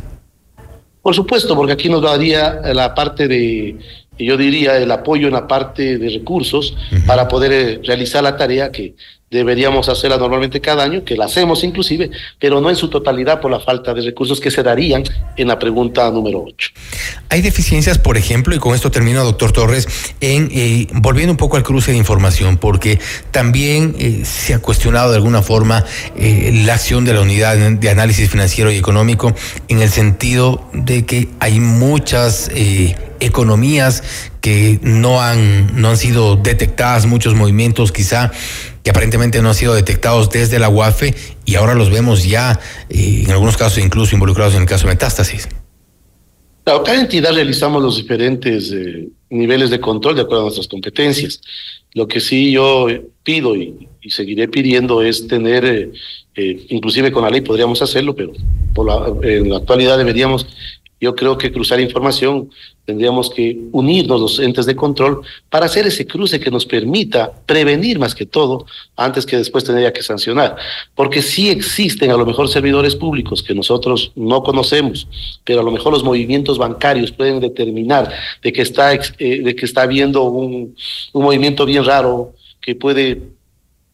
Por supuesto, porque aquí nos daría la parte de, yo diría, el apoyo en la parte de recursos para poder eh, realizar la tarea que deberíamos hacerla normalmente cada año, que la hacemos inclusive, pero no en su totalidad por la falta de recursos que se darían en la pregunta número 8. Hay deficiencias, por ejemplo, y con esto termino, doctor Torres, en eh, volviendo un poco al cruce de información, porque también eh, se ha cuestionado de alguna forma eh, la acción de la unidad de análisis financiero y económico en el sentido de que hay muchas economías que no han, no han sido detectadas, muchos movimientos quizá que aparentemente no han sido detectados desde la UAFE y ahora los vemos ya, eh, en algunos casos incluso involucrados en el caso de metástasis. Claro, cada entidad realizamos los diferentes eh, niveles de control de acuerdo a nuestras competencias. Lo que sí yo pido y, seguiré pidiendo es tener, eh, inclusive con la ley podríamos hacerlo, pero en la actualidad deberíamos yo creo que cruzar información tendríamos que unirnos los entes de control para hacer ese cruce que nos permita prevenir más que todo antes que después tendría que sancionar. Porque sí existen a lo mejor servidores públicos que nosotros no conocemos, pero a lo mejor los movimientos bancarios pueden determinar de que está, eh, de que está habiendo un, un movimiento bien raro que puede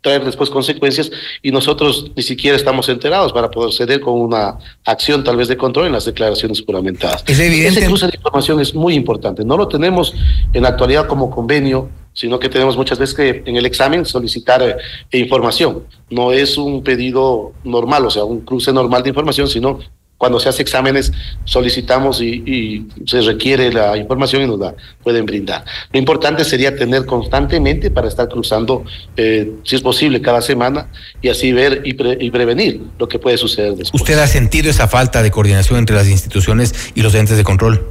traer después consecuencias y nosotros ni siquiera estamos enterados para poder ceder con una acción tal vez de control en las declaraciones juramentadas. Es evidente. Ese cruce de información es muy importante. No lo tenemos en la actualidad como convenio, sino que tenemos muchas veces que en el examen solicitar eh, información. No es un pedido normal, o sea, un cruce normal de información, sino cuando se hace exámenes solicitamos y, se requiere la información y nos la pueden brindar. Lo importante sería tener constantemente para estar cruzando, eh, si es posible, cada semana y así ver y, y, prevenir lo que puede suceder después. ¿Usted ha sentido esa falta de coordinación entre las instituciones y los entes de control?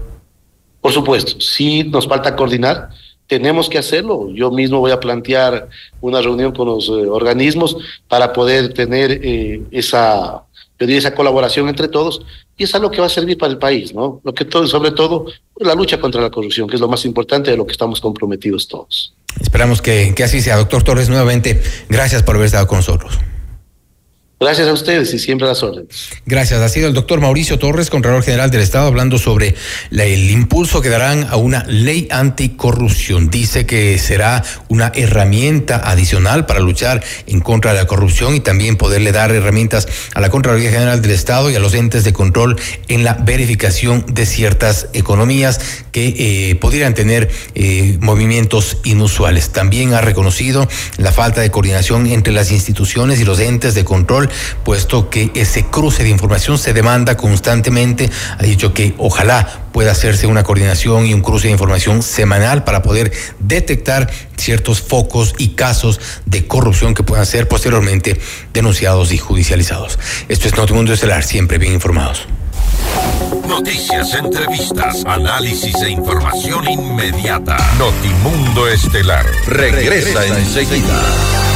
Por supuesto, sí nos falta coordinar tenemos que hacerlo. Yo mismo voy a plantear una reunión con los eh, organismos para poder tener eh, esa, pedir esa colaboración entre todos y es algo que va a servir para el país, ¿no? Lo que todo, sobre todo, la lucha contra la corrupción, que es lo más importante de lo que estamos comprometidos todos. Esperamos que, que así sea. Doctor Torres, nuevamente, gracias por haber estado con nosotros. Gracias a ustedes y siempre a las órdenes. Gracias. Ha sido el doctor Mauricio Torres, Contralor General del Estado, hablando sobre el impulso que darán a una ley anticorrupción. Dice que será una herramienta adicional para luchar en contra de la corrupción y también poderle dar herramientas a la Contraloría General del Estado y a los entes de control en la verificación de ciertas economías que eh, pudieran tener eh, movimientos inusuales. También ha reconocido la falta de coordinación entre las instituciones y los entes de control puesto que ese cruce de información se demanda constantemente. Ha dicho que ojalá pueda hacerse una coordinación y un cruce de información semanal para poder detectar ciertos focos y casos de corrupción que puedan ser posteriormente denunciados y judicializados. Esto es Notimundo Estelar, siempre bien informados. Noticias, entrevistas, análisis e información inmediata. Notimundo Estelar regresa, enseguida.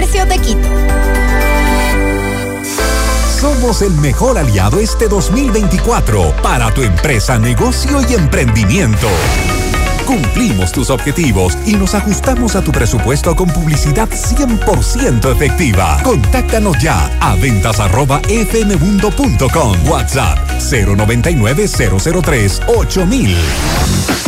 de Quito. Somos el mejor aliado este 2024 para tu empresa, negocio y emprendimiento. Cumplimos tus objetivos y nos ajustamos a tu presupuesto con publicidad 100% efectiva. Contáctanos ya a ventas arroba fmmundo.com. WhatsApp 099 003 8000.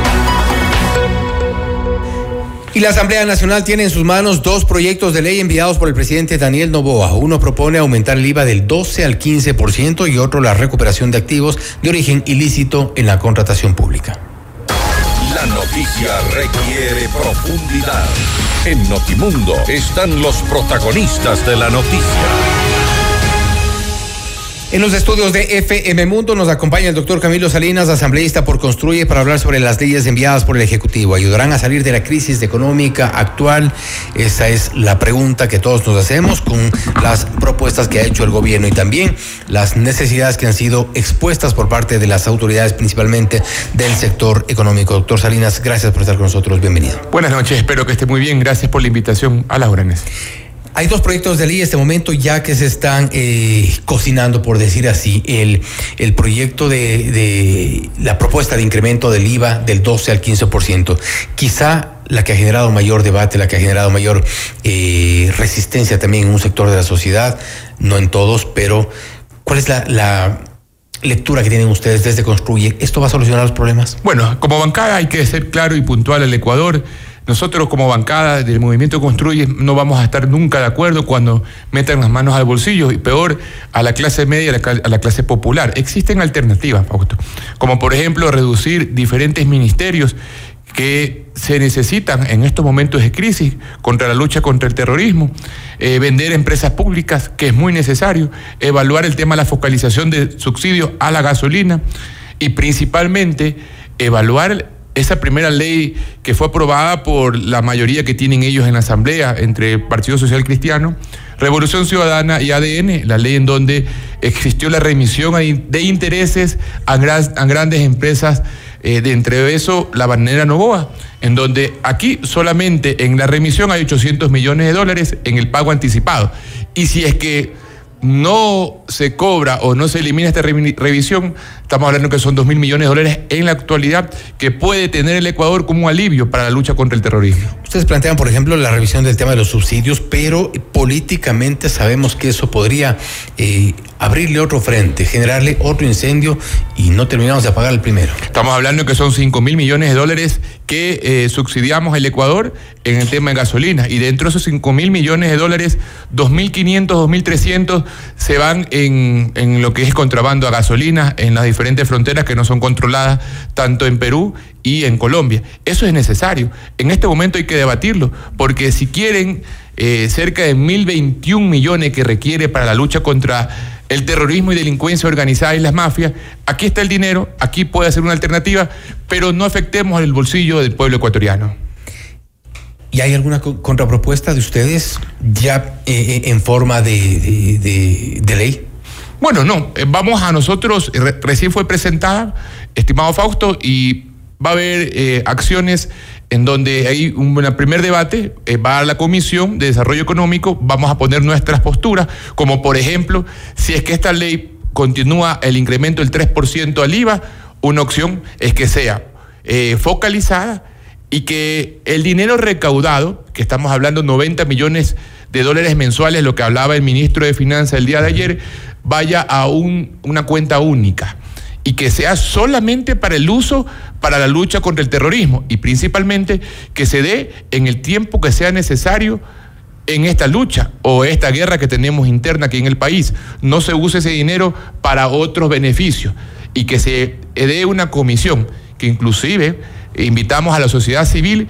Y la Asamblea Nacional tiene en sus manos dos proyectos de ley enviados por el presidente Daniel Novoa. Uno propone aumentar el IVA del 12 al 15% y otro la recuperación de activos de origen ilícito en la contratación pública. La noticia requiere profundidad. En Notimundo están los protagonistas de la noticia. En los estudios de FM Mundo nos acompaña el doctor Camilo Salinas, asambleísta por Construye, para hablar sobre las leyes enviadas por el Ejecutivo. ¿Ayudarán a salir de la crisis económica actual? Esa es la pregunta que todos nos hacemos con las propuestas que ha hecho el gobierno y también las necesidades que han sido expuestas por parte de las autoridades, principalmente del sector económico. Doctor Salinas, gracias por estar con nosotros. Bienvenido. Buenas noches, espero que esté muy bien. Gracias por la invitación a las órdenes. Hay dos proyectos de ley en este momento ya que se están eh, cocinando, por decir así, el, el proyecto de, de, la propuesta de incremento del IVA del 12 al 15%. Quizá la que ha generado mayor debate, la que ha generado mayor eh, resistencia también en un sector de la sociedad, no en todos, pero ¿cuál es la, la lectura que tienen ustedes desde Construye? ¿Esto va a solucionar los problemas? Bueno, como bancada hay que ser claro y puntual al Ecuador. Nosotros como bancada del movimiento Construye no vamos a estar nunca de acuerdo cuando metan las manos al bolsillo y peor a la clase media, a la, clase popular. Existen alternativas, Fausto, como por ejemplo reducir diferentes ministerios que se necesitan en estos momentos de crisis contra la lucha contra el terrorismo, eh, vender empresas públicas, que es muy necesario, evaluar el tema de la focalización de subsidios a la gasolina y principalmente evaluar esa primera ley que fue aprobada por la mayoría que tienen ellos en la Asamblea, entre Partido Social Cristiano, Revolución Ciudadana y ADN, la ley en donde existió la remisión de intereses a, a grandes empresas, eh, de entre eso la banera Novoa, en donde aquí solamente en la remisión hay 800 millones de dólares en el pago anticipado. Y si es que no se cobra o no se elimina esta revisión, estamos hablando que son 2 mil millones de dólares en la actualidad que puede tener el Ecuador como un alivio para la lucha contra el terrorismo. Ustedes plantean, por ejemplo, la revisión del tema de los subsidios, pero políticamente sabemos que eso podría eh, abrirle otro frente, generarle otro incendio y no terminamos de apagar el primero. Estamos hablando que son 5 mil millones de dólares que eh, subsidiamos el Ecuador en el tema de gasolina y dentro de esos 5 mil millones de dólares, 2.500, 2.300 se van en, en, lo que es contrabando a gasolina en las diferentes fronteras que no son controladas tanto en Perú y en Colombia. Eso es necesario. En este momento hay que debatirlo, porque si quieren eh, cerca de 1.021 millones que requiere para la lucha contra el terrorismo y delincuencia organizada y las mafias, aquí está el dinero, aquí puede ser una alternativa, pero no afectemos el bolsillo del pueblo ecuatoriano. ¿Y hay alguna contrapropuesta de ustedes ya eh, eh, en forma de, ley? Bueno, no, eh, vamos a nosotros, recién fue presentada, estimado Fausto, y va a haber acciones en donde hay un primer debate, eh, va a la Comisión de Desarrollo Económico, vamos a poner nuestras posturas, como por ejemplo, si es que esta ley continúa el incremento del 3% al IVA, una opción es que sea eh, focalizada y que el dinero recaudado, que estamos hablando 90 millones de dólares mensuales, lo que hablaba el ministro de Finanzas el día de ayer, vaya a un, una cuenta única y que sea solamente para el uso para la lucha contra el terrorismo y principalmente que se dé en el tiempo que sea necesario en esta lucha o esta guerra que tenemos interna aquí en el país. No se use ese dinero para otros beneficios y que se dé una comisión que inclusive invitamos a la sociedad civil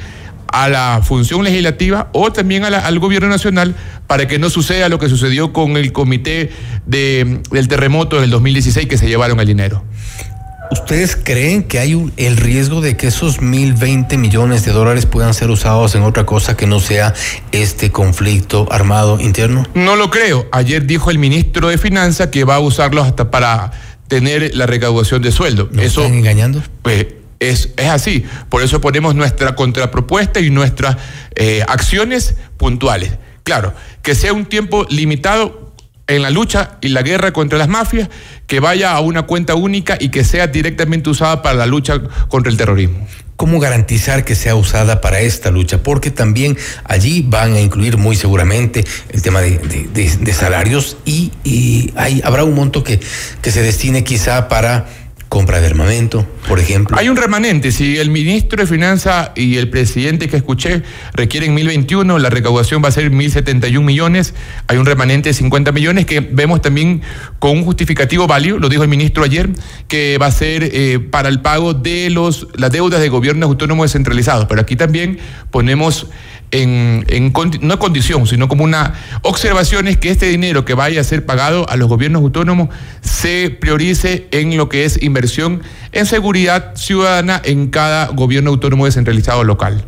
a la función legislativa o también al gobierno nacional para que no suceda lo que sucedió con el comité de, del terremoto del 2016 que se llevaron el dinero. ¿Ustedes creen que hay el riesgo de que esos 1.020 millones de dólares puedan ser usados en otra cosa que no sea este conflicto armado interno? No lo creo. Ayer dijo el ministro de Finanzas que va a usarlos hasta para tener la recaudación de sueldo. Eso, ¿Están engañando? Pues es, es, así. Por eso ponemos nuestra contrapropuesta y nuestras eh, acciones puntuales. Claro, que sea un tiempo limitado en la lucha y la guerra contra las mafias, que vaya a una cuenta única y que sea directamente usada para la lucha contra el terrorismo. ¿Cómo garantizar que sea usada para esta lucha? Porque también allí van a incluir muy seguramente el tema de, salarios y, hay, habrá un monto que, que se destine quizá para compra de armamento, por ejemplo. Hay un remanente. Si el ministro de Finanzas y el presidente que escuché requieren 1021, la recaudación va a ser 1071 millones. Hay un remanente de 50 millones que vemos también con un justificativo válido, lo dijo el ministro ayer, que va a ser eh, para el pago de los, las deudas de gobiernos autónomos descentralizados. Pero aquí también ponemos en, en, no condición, sino como una observación es que este dinero que vaya a ser pagado a los gobiernos autónomos se priorice en lo que es inversión en seguridad ciudadana en cada gobierno autónomo descentralizado local.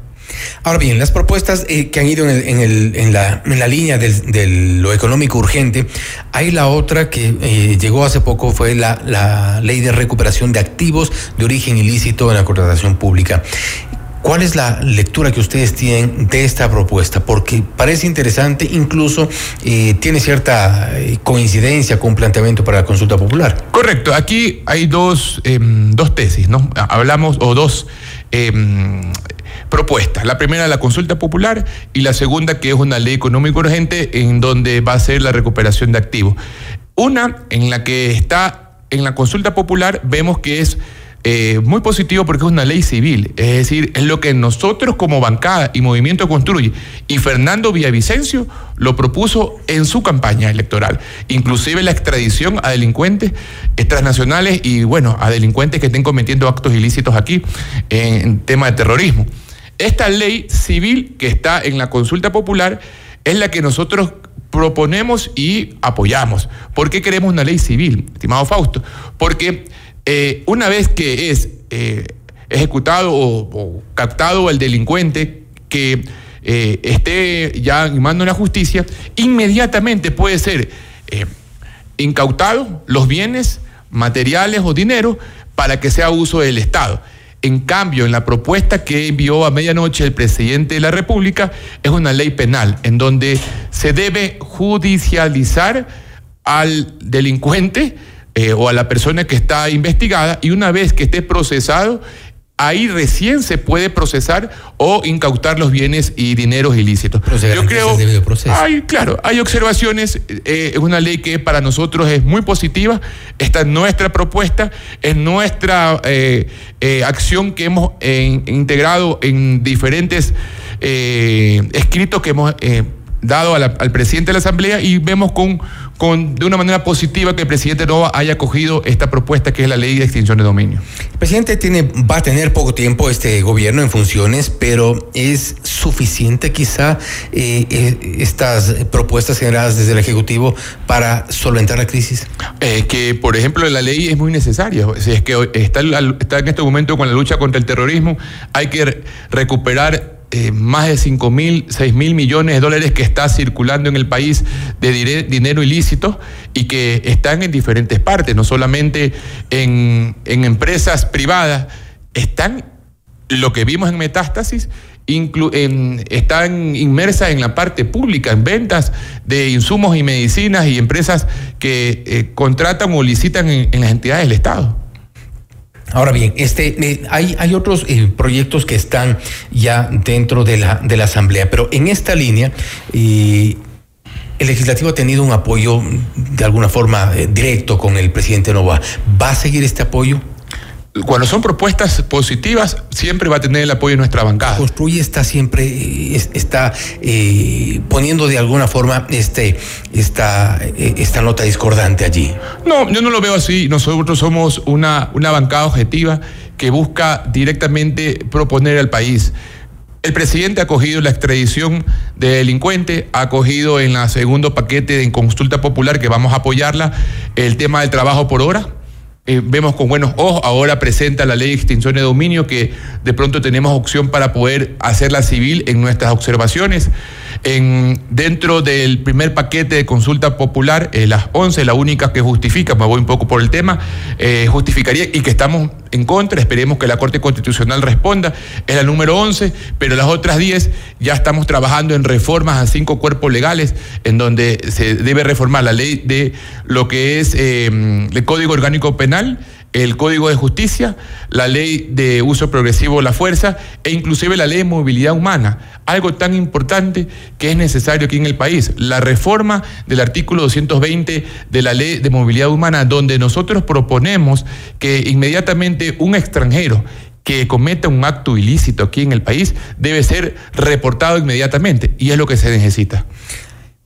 Ahora bien, las propuestas eh, que han ido en, la, línea de lo económico urgente, hay la otra que eh, llegó hace poco, fue la, la ley de recuperación de activos de origen ilícito en la contratación pública. ¿Cuál es la lectura que ustedes tienen de esta propuesta? Porque parece interesante, incluso eh, tiene cierta eh, coincidencia con un planteamiento para la consulta popular. Correcto, aquí hay dos, em, dos tesis, ¿no? Hablamos, o dos em, propuestas. La primera, la consulta popular, y la segunda, que es una ley económica urgente en donde va a ser la recuperación de activos. Una en la que está en la consulta popular, vemos que es eh, muy positivo porque es una ley civil, es decir, es lo que nosotros como bancada y Movimiento Construye y Fernando Villavicencio lo propuso en su campaña electoral, inclusive la extradición a delincuentes transnacionales y bueno, a delincuentes que estén cometiendo actos ilícitos aquí en tema de terrorismo. Esta ley civil que está en la consulta popular es la que nosotros proponemos y apoyamos. ¿Por qué queremos una ley civil, estimado Fausto? Porque eh, una vez que es eh, ejecutado o, captado el delincuente que eh, esté ya en mano de la justicia, inmediatamente puede ser incautados los bienes materiales o dinero para que sea uso del Estado. En cambio, en la propuesta que envió a medianoche el presidente de la República es una ley penal en donde se debe judicializar al delincuente eh, o a la persona que está investigada y una vez que esté procesado, ahí recién se puede procesar o incautar los bienes y dineros ilícitos. Yo creo, hay, claro, hay observaciones, eh, es una ley que para nosotros es muy positiva, esta es nuestra propuesta, es nuestra eh, eh, acción que hemos integrado en diferentes escritos que hemos dado al presidente de la Asamblea y vemos con, con, de una manera positiva que el presidente no haya cogido esta propuesta que es la ley de extinción de dominio. El presidente tiene, va a tener poco tiempo este gobierno en funciones, pero ¿es suficiente quizá eh, eh, estas propuestas generadas desde el Ejecutivo para solventar la crisis? Eh, que, por ejemplo, la ley es muy necesaria. Si es que está, está en este momento con la lucha contra el terrorismo, hay que recuperar eh, más de 5 mil, 6 mil millones de dólares que está circulando en el país de dinero ilícito y que están en diferentes partes, no solamente en, empresas privadas, están, lo que vimos en metástasis, están inmersas en la parte pública, en ventas de insumos y medicinas y empresas que eh, contratan o licitan en las entidades del Estado. Ahora bien, este, eh, hay, hay otros eh, proyectos que están ya dentro de la, de la Asamblea, pero en esta línea eh, el legislativo ha tenido un apoyo de alguna forma directo con el presidente Nova. ¿Va a seguir este apoyo? cuando son propuestas positivas, siempre va a tener el apoyo de nuestra bancada. Construye está siempre, está eh, poniendo de alguna forma este, esta, eh, esta nota discordante allí. No, yo no lo veo así. Nosotros somos una, una bancada objetiva que busca directamente proponer al país. El presidente ha cogido la extradición de delincuente, ha cogido en el segundo paquete de consulta popular que vamos a apoyarla el tema del trabajo por hora eh, vemos con buenos ojos, ahora presenta la ley de extinción de dominio que de pronto tenemos opción para poder hacerla civil en nuestras observaciones. En, dentro del primer paquete de consulta popular, eh, las 11, la única que justifica, me voy un poco por el tema, eh, justificaría y que estamos en contra, esperemos que la Corte Constitucional responda, es la número 11, pero las otras 10 ya estamos trabajando en reformas a cinco cuerpos legales, en donde se debe reformar la ley de lo que es el Código Orgánico Penal, el Código de Justicia, la ley de uso progresivo de la fuerza e inclusive la ley de movilidad humana, algo tan importante que es necesario aquí en el país, la reforma del artículo 220 de la ley de movilidad humana, donde nosotros proponemos que inmediatamente un extranjero que cometa un acto ilícito aquí en el país debe ser reportado inmediatamente y es lo que se necesita.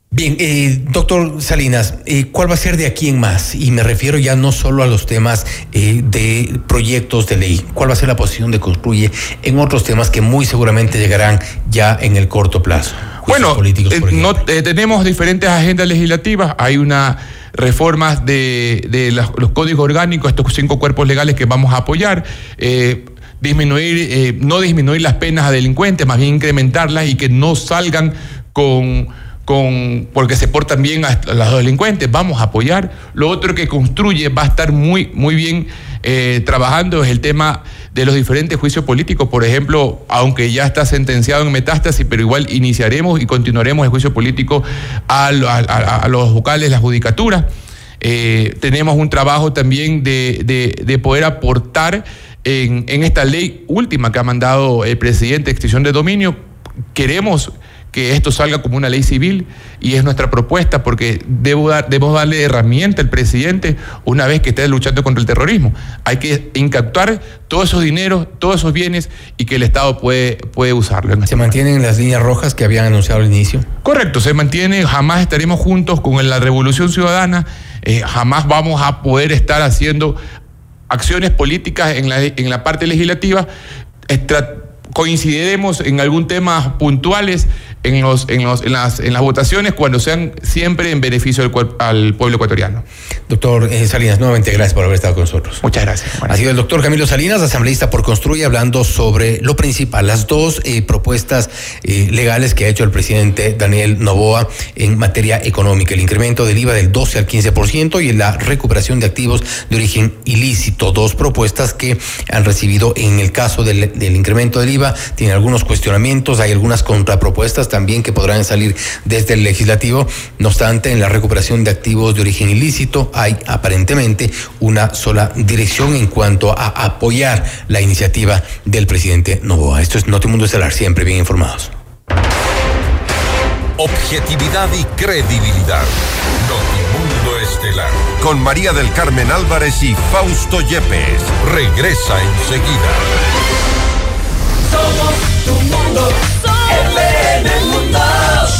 Bien, eh, doctor Salinas, eh, ¿cuál va a ser de aquí en más? Y me refiero ya no solo a los temas eh, de proyectos de ley, ¿cuál va a ser la posición de Construye en otros temas que muy seguramente llegarán ya en el corto plazo? Bueno, no, tenemos diferentes agendas legislativas, hay una reformas de, de los códigos orgánicos, estos cinco cuerpos legales que vamos a apoyar disminuir, no disminuir las penas a delincuentes, más bien incrementarlas y que no salgan con porque se portan bien a, los delincuentes, vamos a apoyar. Lo otro que construye va a estar muy, muy bien eh, trabajando es el tema de los diferentes juicios políticos. Por ejemplo, aunque ya está sentenciado en metástasis, pero igual iniciaremos y continuaremos el juicio político a, los vocales, la judicatura. Eh, tenemos un trabajo también de, poder aportar en, en, esta ley última que ha mandado el presidente de extinción de dominio. Queremos que esto salga como una ley civil y es nuestra propuesta porque debo dar, debemos darle herramienta al presidente una vez que esté luchando contra el terrorismo. Hay que incaptar todos esos dineros, todos esos bienes y que el Estado puede, puede usarlo. ¿Se mantienen las líneas rojas que habían anunciado al inicio? Correcto, se mantiene, jamás estaremos juntos con la revolución ciudadana, eh, jamás vamos a poder estar haciendo acciones políticas en la, en la parte legislativa coincidiremos en algún tema puntuales, en, los, en, los, en, las, en las votaciones cuando sean siempre en beneficio del, al pueblo ecuatoriano. Doctor eh, Salinas, nuevamente gracias por haber estado con nosotros. Muchas gracias. Ha sido el doctor Camilo Salinas, asambleísta por Construye, hablando sobre lo principal, las dos eh, propuestas eh, legales que ha hecho el presidente Daniel Novoa en materia económica, el incremento del IVA del 12 al 15% y la recuperación de activos de origen ilícito, dos propuestas que han recibido en el caso del, del incremento del IVA, tiene algunos cuestionamientos, hay algunas contrapropuestas también que podrán salir desde el legislativo, no obstante, en la recuperación de activos de origen ilícito hay aparentemente una sola dirección en cuanto a apoyar la iniciativa del presidente Novoa. Esto es Notimundo Estelar, siempre bien informados. Objetividad y credibilidad. Notimundo Estelar. Con María del Carmen Álvarez y Fausto Yepes. Regresa enseguida. Somos tu mundo. FM Mundo.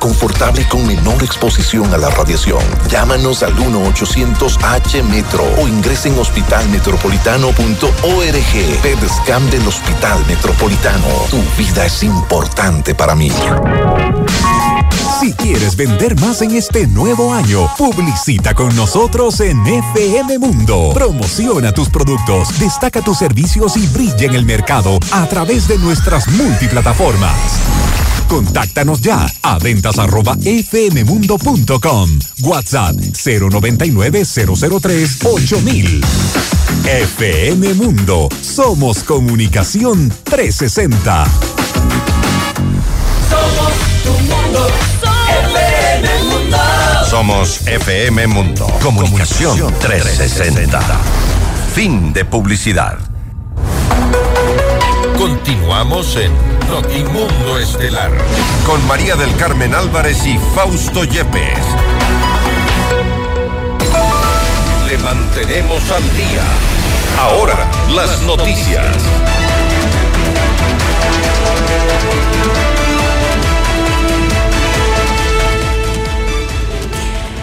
confortable con menor exposición a la radiación. Llámanos al 1-800-H-METRO o ingresen en hospitalmetropolitano.org. PEDSCAM del Hospital Metropolitano. Tu vida es importante para mí. Si quieres vender más en este nuevo año, publicita con nosotros en FM Mundo. Promociona tus productos, destaca tus servicios y brilla en el mercado a través de nuestras multiplataformas. Contáctanos ya a ventas arroba fmmundo.com. WhatsApp 099 003 8000. FM Mundo. Somos comunicación 360. Somos tu mundo. FM Mundo. Somos FM Mundo. Comunicación 360. Fin de publicidad. Continuamos en Notimundo Estelar con María del Carmen Álvarez y Fausto Yepes. Le mantenemos al día. Ahora, las noticias.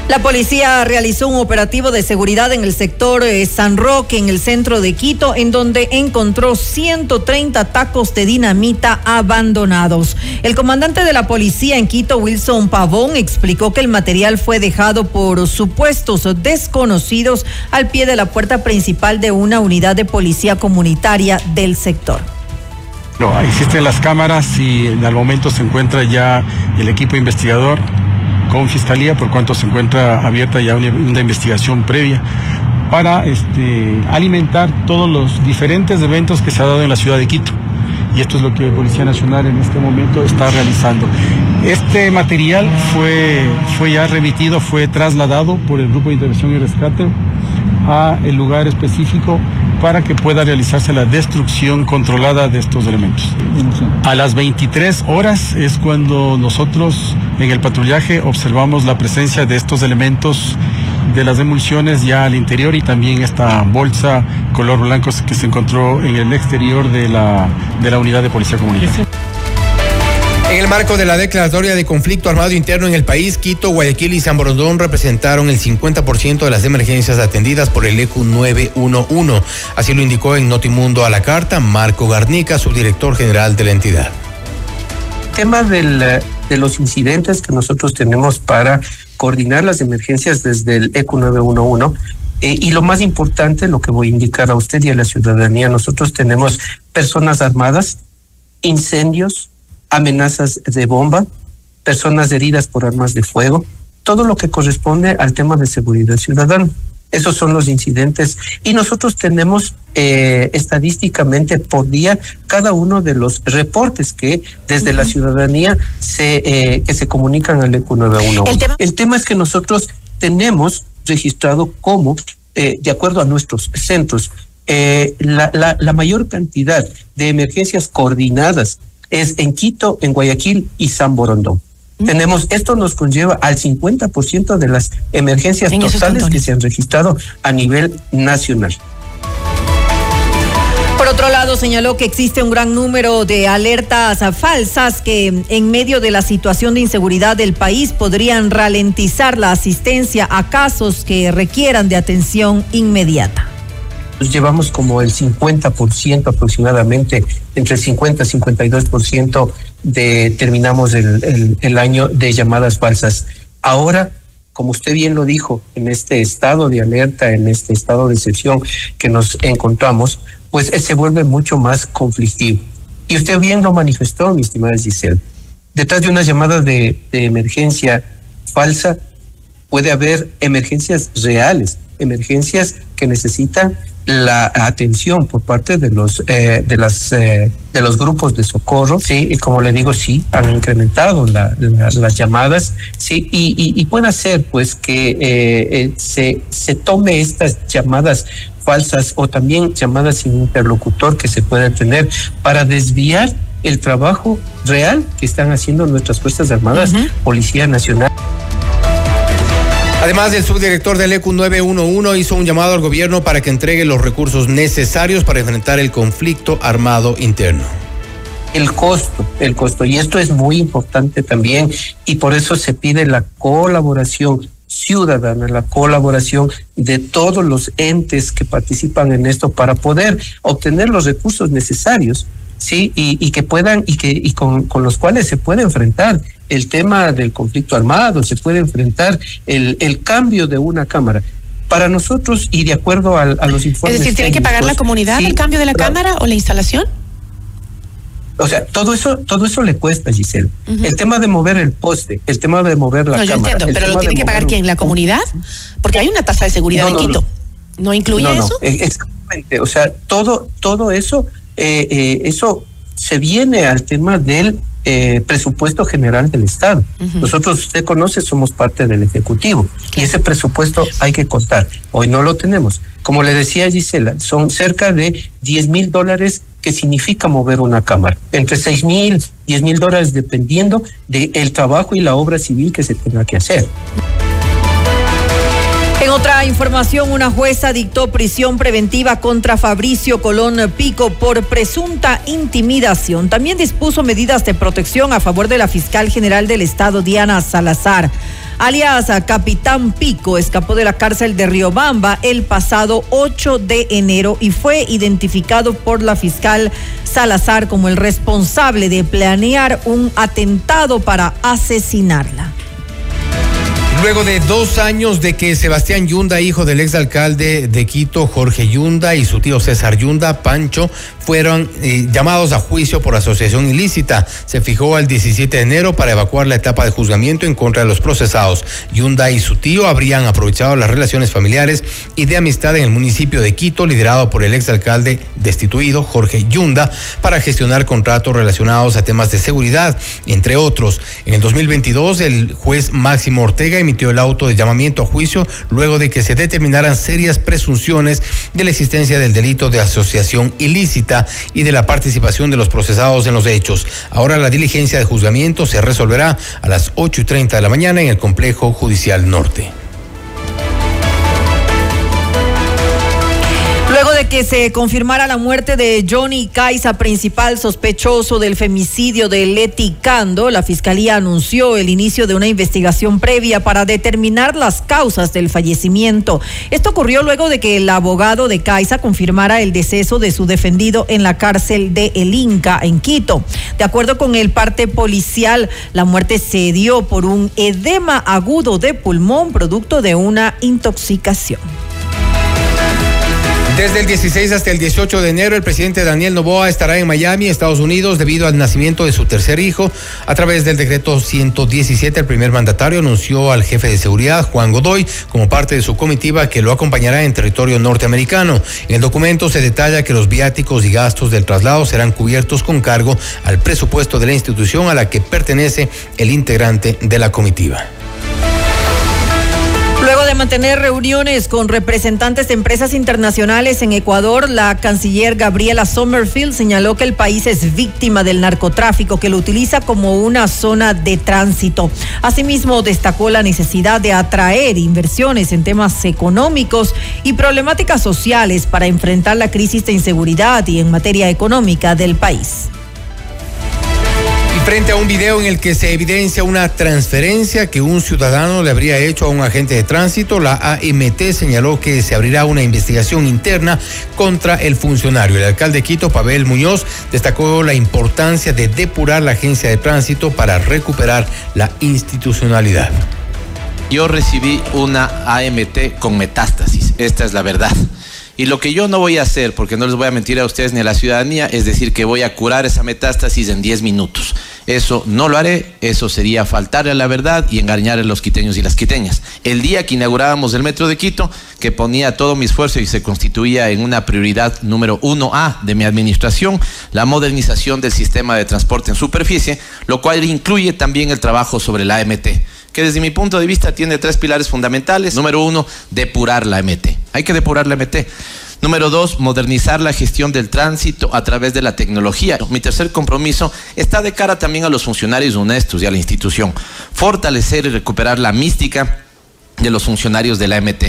La policía realizó un operativo de seguridad en el sector eh, San Roque, en el centro de Quito, en donde encontró 130 tacos de dinamita abandonados. El comandante de la policía en Quito, Wilson Pavón, explicó que el material fue dejado por supuestos desconocidos al pie de la puerta principal de una unidad de policía comunitaria del sector. No, existen las cámaras y al momento se encuentra ya el equipo investigador con Fiscalía, por cuanto se encuentra abierta ya una, investigación previa para este, alimentar todos los diferentes eventos que se ha dado en la ciudad de Quito. Y esto es lo que Policía Nacional en este momento está realizando. Este material fue, fue ya remitido, fue trasladado por el Grupo de Intervención y Rescate a el lugar específico para que pueda realizarse la destrucción controlada de estos elementos. A las 23 horas es cuando nosotros en el patrullaje observamos la presencia de estos elementos de las emulsiones ya al interior y también esta bolsa color blanco que se encontró en el exterior de la, de la unidad de policía comunitaria. En el marco de la declaratoria de conflicto armado interno en el país, Quito, Guayaquil y San Borondón representaron el 50% de las emergencias atendidas por el ECU 911. Así lo indicó en Notimundo a la carta Marco Garnica, subdirector general de la entidad. tema de los incidentes que nosotros tenemos para coordinar las emergencias desde el ECU 911. Eh, y lo más importante, lo que voy a indicar a usted y a la ciudadanía, nosotros tenemos personas armadas, incendios, amenazas de bomba, personas heridas por armas de fuego, todo lo que corresponde al tema de seguridad ciudadana. Esos son los incidentes y nosotros tenemos eh, estadísticamente por día cada uno de los reportes que desde la ciudadanía se eh, que se comunican al ECU 911. El tema- El tema es que nosotros tenemos registrado como, eh, de acuerdo a nuestros centros, eh, la, la, la mayor cantidad de emergencias coordinadas es en Quito, en Guayaquil y San Borondón. Tenemos, esto nos conlleva al 50% de las emergencias totales que se han registrado a nivel nacional. Por otro lado, señaló que existe un gran número de alertas falsas que en medio de la situación de inseguridad del país podrían ralentizar la asistencia a casos que requieran de atención inmediata. Llevamos como el 50% aproximadamente, entre el 50 y 52% de terminamos el, año de llamadas falsas. Ahora como usted bien lo dijo, en este estado de alerta, en este estado de excepción que nos encontramos, pues se vuelve mucho más conflictivo. Y usted bien lo manifestó, mi estimada Giselle. Detrás de una llamada de, emergencia falsa puede haber emergencias reales, emergencias que necesitan la atención por parte de los eh, de las eh, de los grupos de socorro sí y como le digo sí han incrementado las llamadas sí y, y, puede ser pues que eh, se se tome estas llamadas falsas o también llamadas sin interlocutor que se pueden tener para desviar el trabajo real que están haciendo nuestras fuerzas armadas policía nacional Además, el subdirector del ECU 911 hizo un llamado al gobierno para que entregue los recursos necesarios para enfrentar el conflicto armado interno. El costo, el costo, y esto es muy importante también, y por eso se pide la colaboración ciudadana, la colaboración de todos los entes que participan en esto para poder obtener los recursos necesarios, sí, y, que puedan, y que, y con, con los cuales se puede enfrentar el tema del conflicto armado, se puede enfrentar el, el cambio de una cámara. Para nosotros, y de acuerdo a, los informes. Es decir, ¿tiene que pagar la comunidad el cambio de la cámara o la instalación? O sea, todo eso, todo eso le cuesta, Giselle. El tema de mover el poste, el tema de mover la no, cámara. Yo entiendo, pero lo tiene que pagar quién, la comunidad, porque hay una tasa de seguridad en Quito. ¿No incluye eso? E, exactamente. O sea, todo, todo eso, eh, eh, eso se viene al tema del eh, presupuesto general del Estado. Nosotros, usted conoce, somos parte del Ejecutivo y ese presupuesto hay que contar. Hoy no lo tenemos. Como le decía Gisela, son cerca de 10 mil dólares que significa mover una cámara. Entre 6 mil, 10 mil dólares dependiendo del trabajo y la obra civil que se tenga que hacer. Otra información, una jueza dictó prisión preventiva contra Fabricio Colón Pico por presunta intimidación. También dispuso medidas de protección a favor de la fiscal general del Estado, Diana Salazar. Alias Capitán Pico escapó de la cárcel de Riobamba el pasado 8 de enero y fue identificado por la fiscal Salazar como el responsable de planear un atentado para asesinarla. Luego de dos años de que Sebastián Yunda, hijo del exalcalde de Quito, Jorge Yunda, y su tío César Yunda, Pancho, fueron eh, llamados a juicio por asociación ilícita. Se fijó al 17 de enero para evacuar la etapa de juzgamiento en contra de los procesados. Yunda y su tío habrían aprovechado las relaciones familiares y de amistad en el municipio de Quito, liderado por el exalcalde destituido, Jorge Yunda, para gestionar contratos relacionados a temas de seguridad, entre otros. En el 2022, el juez Máximo Ortega emitió el auto de llamamiento a juicio luego de que se determinaran serias presunciones de la existencia del delito de asociación ilícita y de la participación de los procesados en los hechos. Ahora la diligencia de juzgamiento se resolverá a las 8 y 30 de la mañana en el complejo judicial norte. Luego de que se confirmara la muerte de Johnny Caiza, principal sospechoso del femicidio de Leti Cando, la fiscalía anunció el inicio de una investigación previa para determinar las causas del fallecimiento. Esto ocurrió luego de que el abogado de Caiza confirmara el deceso de su defendido en la cárcel de El Inca, en Quito. De acuerdo con el parte policial, la muerte se dio por un edema agudo de pulmón producto de una intoxicación. Desde el 16 hasta el 18 de enero, el presidente Daniel Novoa estará en Miami, Estados Unidos, debido al nacimiento de su tercer hijo. A través del decreto 117, el primer mandatario anunció al jefe de seguridad, Juan Godoy, como parte de su comitiva que lo acompañará en territorio norteamericano. En el documento se detalla que los viáticos y gastos del traslado serán cubiertos con cargo al presupuesto de la institución a la que pertenece el integrante de la comitiva de mantener reuniones con representantes de empresas internacionales en Ecuador, la canciller Gabriela Sommerfield señaló que el país es víctima del narcotráfico, que lo utiliza como una zona de tránsito. Asimismo, destacó la necesidad de atraer inversiones en temas económicos y problemáticas sociales para enfrentar la crisis de inseguridad y en materia económica del país frente a un video en el que se evidencia una transferencia que un ciudadano le habría hecho a un agente de tránsito, la AMT señaló que se abrirá una investigación interna contra el funcionario. El alcalde de Quito, Pavel Muñoz, destacó la importancia de depurar la agencia de tránsito para recuperar la institucionalidad. Yo recibí una AMT con metástasis, esta es la verdad. Y lo que yo no voy a hacer, porque no les voy a mentir a ustedes ni a la ciudadanía, es decir que voy a curar esa metástasis en 10 minutos. Eso no lo haré, eso sería faltarle a la verdad y engañar a los quiteños y las quiteñas. El día que inaugurábamos el metro de Quito, que ponía todo mi esfuerzo y se constituía en una prioridad número uno A de mi administración, la modernización del sistema de transporte en superficie, lo cual incluye también el trabajo sobre la AMT que desde mi punto de vista tiene tres pilares fundamentales. Número uno, depurar la MT. Hay que depurar la MT. Número dos, modernizar la gestión del tránsito a través de la tecnología. Mi tercer compromiso está de cara también a los funcionarios honestos y a la institución. Fortalecer y recuperar la mística de los funcionarios de la MT.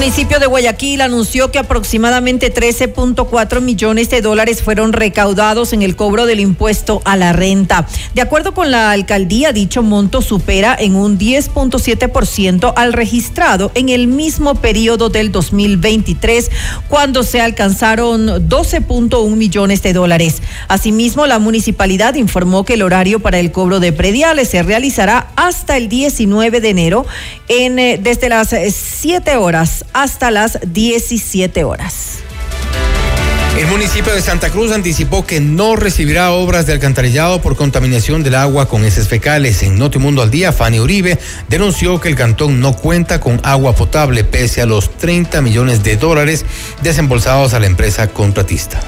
El municipio de Guayaquil anunció que aproximadamente 13.4 millones de dólares fueron recaudados en el cobro del impuesto a la renta. De acuerdo con la alcaldía, dicho monto supera en un 10.7% al registrado en el mismo periodo del 2023, cuando se alcanzaron 12.1 millones de dólares. Asimismo, la municipalidad informó que el horario para el cobro de prediales se realizará hasta el 19 de enero en, eh, desde las 7 horas hasta las 17 horas. El municipio de Santa Cruz anticipó que no recibirá obras de alcantarillado por contaminación del agua con heces fecales. En Notimundo al Día, Fanny Uribe denunció que el cantón no cuenta con agua potable pese a los 30 millones de dólares desembolsados a la empresa contratista.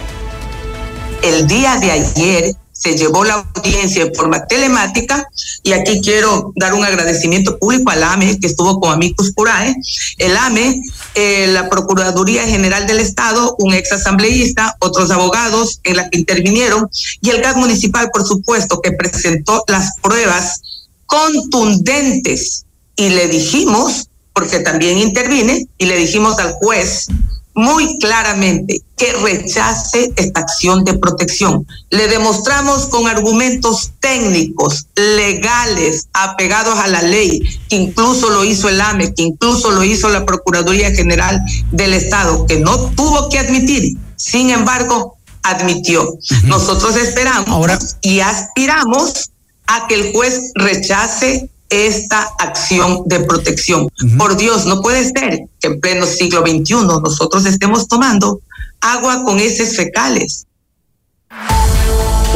El día de ayer se llevó la audiencia en forma telemática y aquí quiero dar un agradecimiento público al AME que estuvo con amicus curae, el AME, eh, la Procuraduría General del Estado, un ex asambleísta, otros abogados en la que intervinieron y el gas municipal, por supuesto, que presentó las pruebas contundentes. Y le dijimos, porque también intervine, y le dijimos al juez muy claramente que rechace esta acción de protección. Le demostramos con argumentos técnicos, legales, apegados a la ley, que incluso lo hizo el AME, que incluso lo hizo la Procuraduría General del Estado, que no tuvo que admitir, sin embargo, admitió. Nosotros esperamos y aspiramos a que el juez rechace esta acción de protección. Por Dios, no puede ser que en pleno siglo XXI nosotros estemos tomando agua con heces fecales.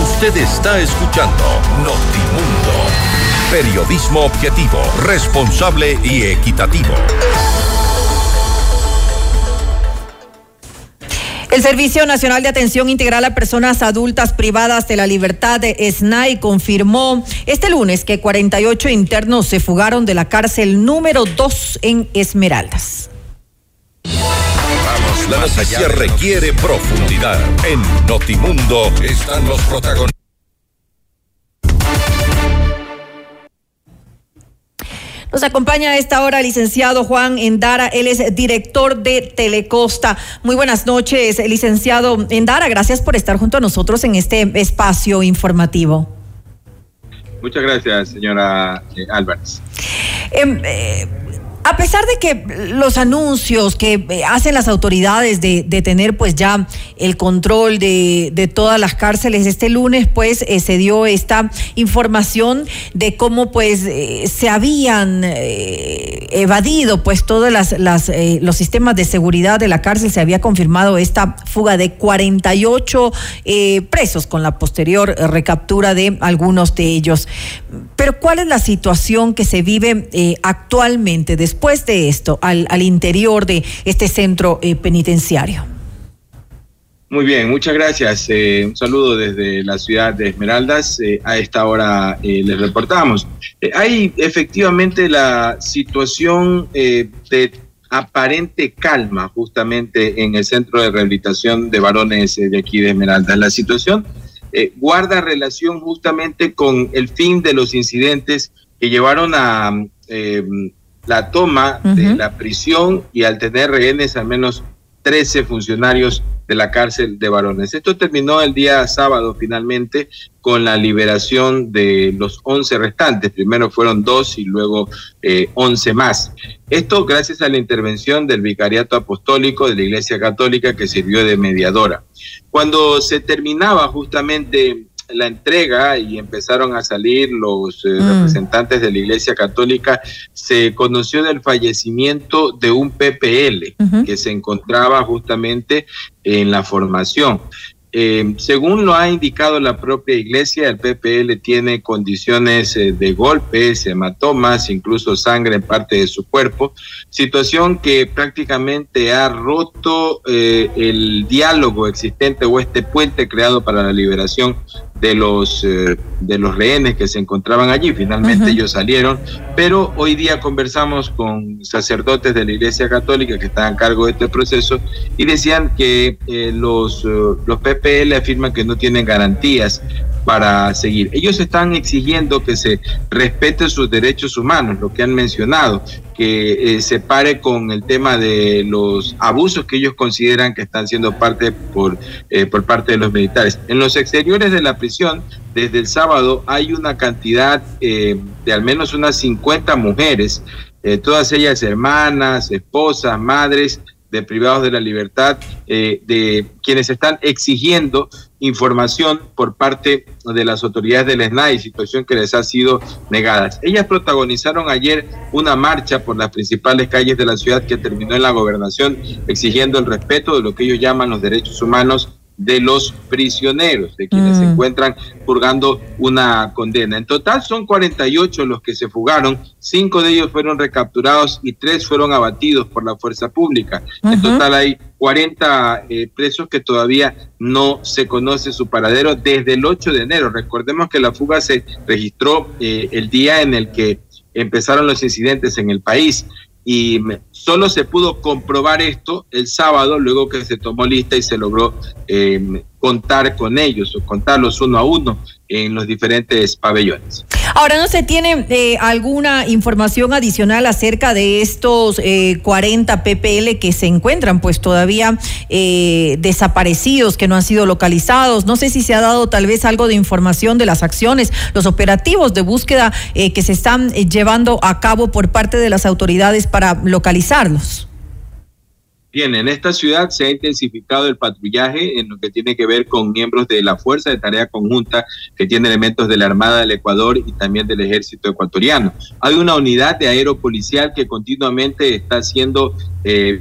Usted está escuchando Notimundo. Periodismo objetivo, responsable y equitativo. El Servicio Nacional de Atención Integral a Personas Adultas Privadas de la Libertad de SNAI confirmó este lunes que 48 internos se fugaron de la cárcel número 2 en Esmeraldas. Vamos, la noticia requiere profundidad. En Notimundo están los protagonistas. Nos acompaña a esta hora el licenciado Juan Endara, él es director de Telecosta. Muy buenas noches, licenciado Endara, gracias por estar junto a nosotros en este espacio informativo. Muchas gracias, señora eh, Álvarez. Em, eh, a pesar de que los anuncios que eh, hacen las autoridades de, tener pues ya el control de, todas las cárceles este lunes, pues eh, se dio esta información de cómo pues eh, se habían evadido pues todos las, los sistemas de seguridad de la cárcel, se había confirmado esta fuga de 48 presos con la posterior recaptura de algunos de ellos. Pero ¿cuál es la situación que se vive actualmente después después de esto al, al interior de este centro eh, penitenciario? Muy bien, muchas gracias. Eh, un saludo desde la ciudad de Esmeraldas. Eh, a esta hora les reportamos. hay efectivamente la situación de aparente calma justamente en el centro de rehabilitación de varones de aquí de Esmeraldas. La situación guarda relación justamente con el fin de los incidentes que llevaron a la toma de la prisión y al tener rehenes al menos 13 funcionarios de la cárcel de varones. Esto terminó el día sábado finalmente con la liberación de los 11 restantes. Primero fueron dos y luego eh, 11 más. Esto gracias a la intervención del Vicariato Apostólico de la Iglesia Católica que sirvió de mediadora. Cuando se terminaba justamente la entrega y empezaron a salir los eh, mm. representantes de la Iglesia Católica, se conoció del fallecimiento de un PPL que se encontraba justamente en la formación. Eh, según lo ha indicado la propia iglesia, el PPL tiene condiciones eh, de golpes, hematomas, incluso sangre en parte de su cuerpo, situación que prácticamente ha roto eh, el diálogo existente o este puente creado para la liberación de los de los rehenes que se encontraban allí. Finalmente ellos salieron, pero hoy día conversamos con sacerdotes de la Iglesia Católica que están a cargo de este proceso y decían que los los PPL le afirma que no tienen garantías para seguir. Ellos están exigiendo que se respeten sus derechos humanos, lo que han mencionado, que eh, se pare con el tema de los abusos que ellos consideran que están siendo parte por, eh, por parte de los militares. En los exteriores de la prisión, desde el sábado, hay una cantidad eh, de al menos unas 50 mujeres, todas ellas hermanas, esposas, madres, de privados de la libertad, eh, de quienes están exigiendo información por parte de las autoridades del SNAI, situación que les ha sido negada. Ellas protagonizaron ayer una marcha por las principales calles de la ciudad que terminó en la gobernación exigiendo el respeto de lo que ellos llaman los derechos humanos de los prisioneros, de quienes se mm. encuentran purgando una condena. En total son 48 los que se fugaron, cinco de ellos fueron recapturados y tres fueron abatidos por la fuerza pública. En total hay 40 eh, presos que todavía no se conoce su paradero desde el 8 de enero. Recordemos que la fuga se registró eh, el día en el que empezaron los incidentes en el país y solo se pudo comprobar esto el sábado, luego que se tomó lista y se logró eh, contar con ellos o contarlos uno a uno en los diferentes pabellones. Ahora, ¿no se tiene eh, alguna información adicional acerca de estos eh, 40 PPL que se encuentran pues todavía eh, desaparecidos, que no han sido localizados? No sé si se ha dado tal vez algo de información de las acciones, los operativos de búsqueda eh, que se están llevando a cabo por parte de las autoridades para localizarlos. Bien, en esta ciudad se ha intensificado el patrullaje en lo que tiene que ver con miembros de la Fuerza de Tarea Conjunta que tiene elementos de la Armada del Ecuador y también del Ejército Ecuatoriano. Hay una unidad de aeropolicial que continuamente está haciendo eh,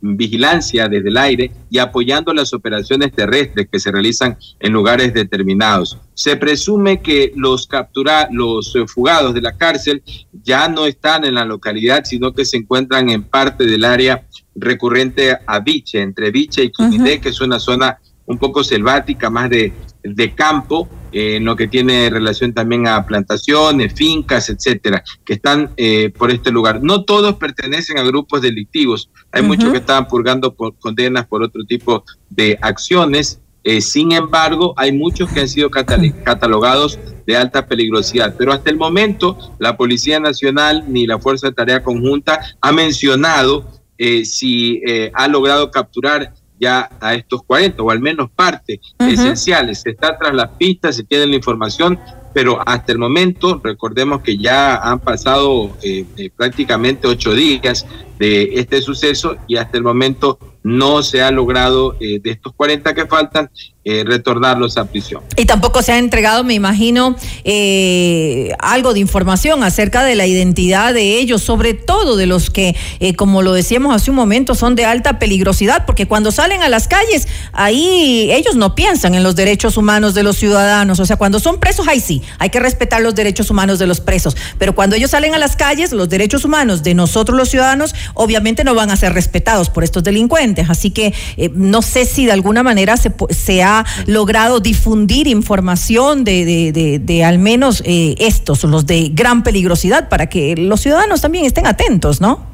vigilancia desde el aire y apoyando las operaciones terrestres que se realizan en lugares determinados. Se presume que los captura, los fugados de la cárcel ya no están en la localidad, sino que se encuentran en parte del área recurrente a Viche, entre Viche y Quimidé, que es una zona un poco selvática, más de, de campo, eh, en lo que tiene relación también a plantaciones, fincas, etcétera, que están eh, por este lugar. No todos pertenecen a grupos delictivos, hay muchos que están purgando por condenas por otro tipo de acciones. Eh, sin embargo, hay muchos que han sido catalogados de alta peligrosidad. Pero hasta el momento, la Policía Nacional ni la Fuerza de Tarea Conjunta ha mencionado eh, si eh, ha logrado capturar ya a estos 40 o al menos parte esenciales. Se está tras las pistas, se tiene la información, pero hasta el momento, recordemos que ya han pasado eh, prácticamente ocho días de este suceso y hasta el momento no se ha logrado de estos 40 que faltan eh, retornarlos a prisión. Y tampoco se ha entregado, me imagino, eh, algo de información acerca de la identidad de ellos, sobre todo de los que, eh, como lo decíamos hace un momento, son de alta peligrosidad, porque cuando salen a las calles, ahí ellos no piensan en los derechos humanos de los ciudadanos. O sea, cuando son presos, ahí sí, hay que respetar los derechos humanos de los presos. Pero cuando ellos salen a las calles, los derechos humanos de nosotros los ciudadanos, obviamente no van a ser respetados por estos delincuentes. Así que no sé si de alguna manera se, se ha logrado difundir información de, de, al menos eh, estos, los de gran peligrosidad, para que los ciudadanos también estén atentos, ¿no?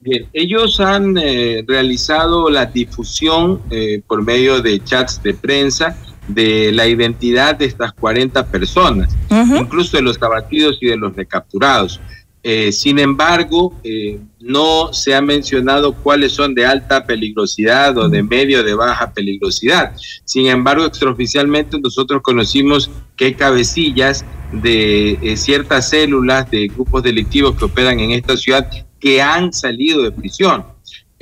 Bien, ellos han eh, realizado la difusión eh, por medio de chats de prensa de la identidad de estas 40 personas, incluso de los abatidos y de los recapturados. Eh, sin embargo, eh, no se ha mencionado cuáles son de alta peligrosidad o de medio de baja peligrosidad. Sin embargo, extraoficialmente nosotros conocimos que hay cabecillas de eh, ciertas células de grupos delictivos que operan en esta ciudad que han salido de prisión.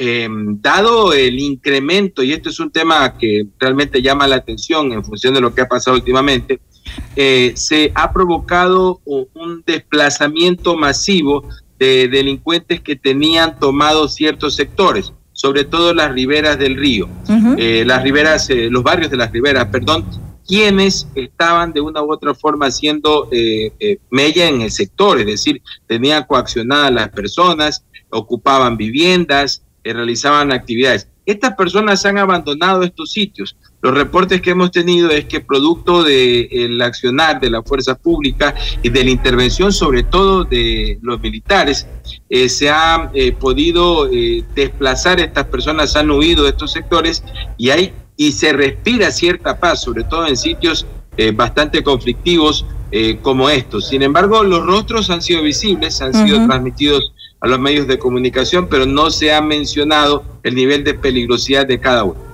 Em, dado el incremento, y esto es un tema que realmente llama la atención en función de lo que ha pasado últimamente, eh, se ha provocado un desplazamiento masivo de delincuentes que tenían tomado ciertos sectores, sobre todo las riberas del río, eh, las riberas, eh, los barrios de las riberas, perdón, quienes estaban de una u otra forma haciendo mella en el sector, es decir, tenían coaccionadas las personas, ocupaban viviendas, realizaban actividades. Estas personas han abandonado estos sitios. Los reportes que hemos tenido es que producto del accionar de la fuerza pública y de la intervención sobre todo de los militares, eh, se ha eh, podido eh, desplazar, estas personas han huido de estos sectores y, hay, y se respira cierta paz, sobre todo en sitios bastante conflictivos como estos. Sin embargo, los rostros han sido visibles, han sido transmitidos a los medios de comunicación, pero no se ha mencionado el nivel de peligrosidad de cada uno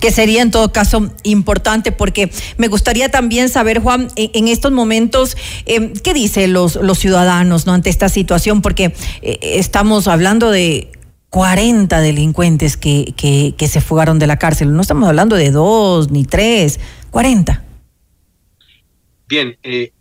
que sería en todo caso importante porque me gustaría también saber, Juan, en, estos momentos, em, ¿qué dicen los, los ciudadanos ¿no? ante esta situación? Porque eh, estamos hablando de 40 delincuentes que, que, se fugaron de la cárcel, no estamos hablando de dos ni tres, 40. Bien, eh,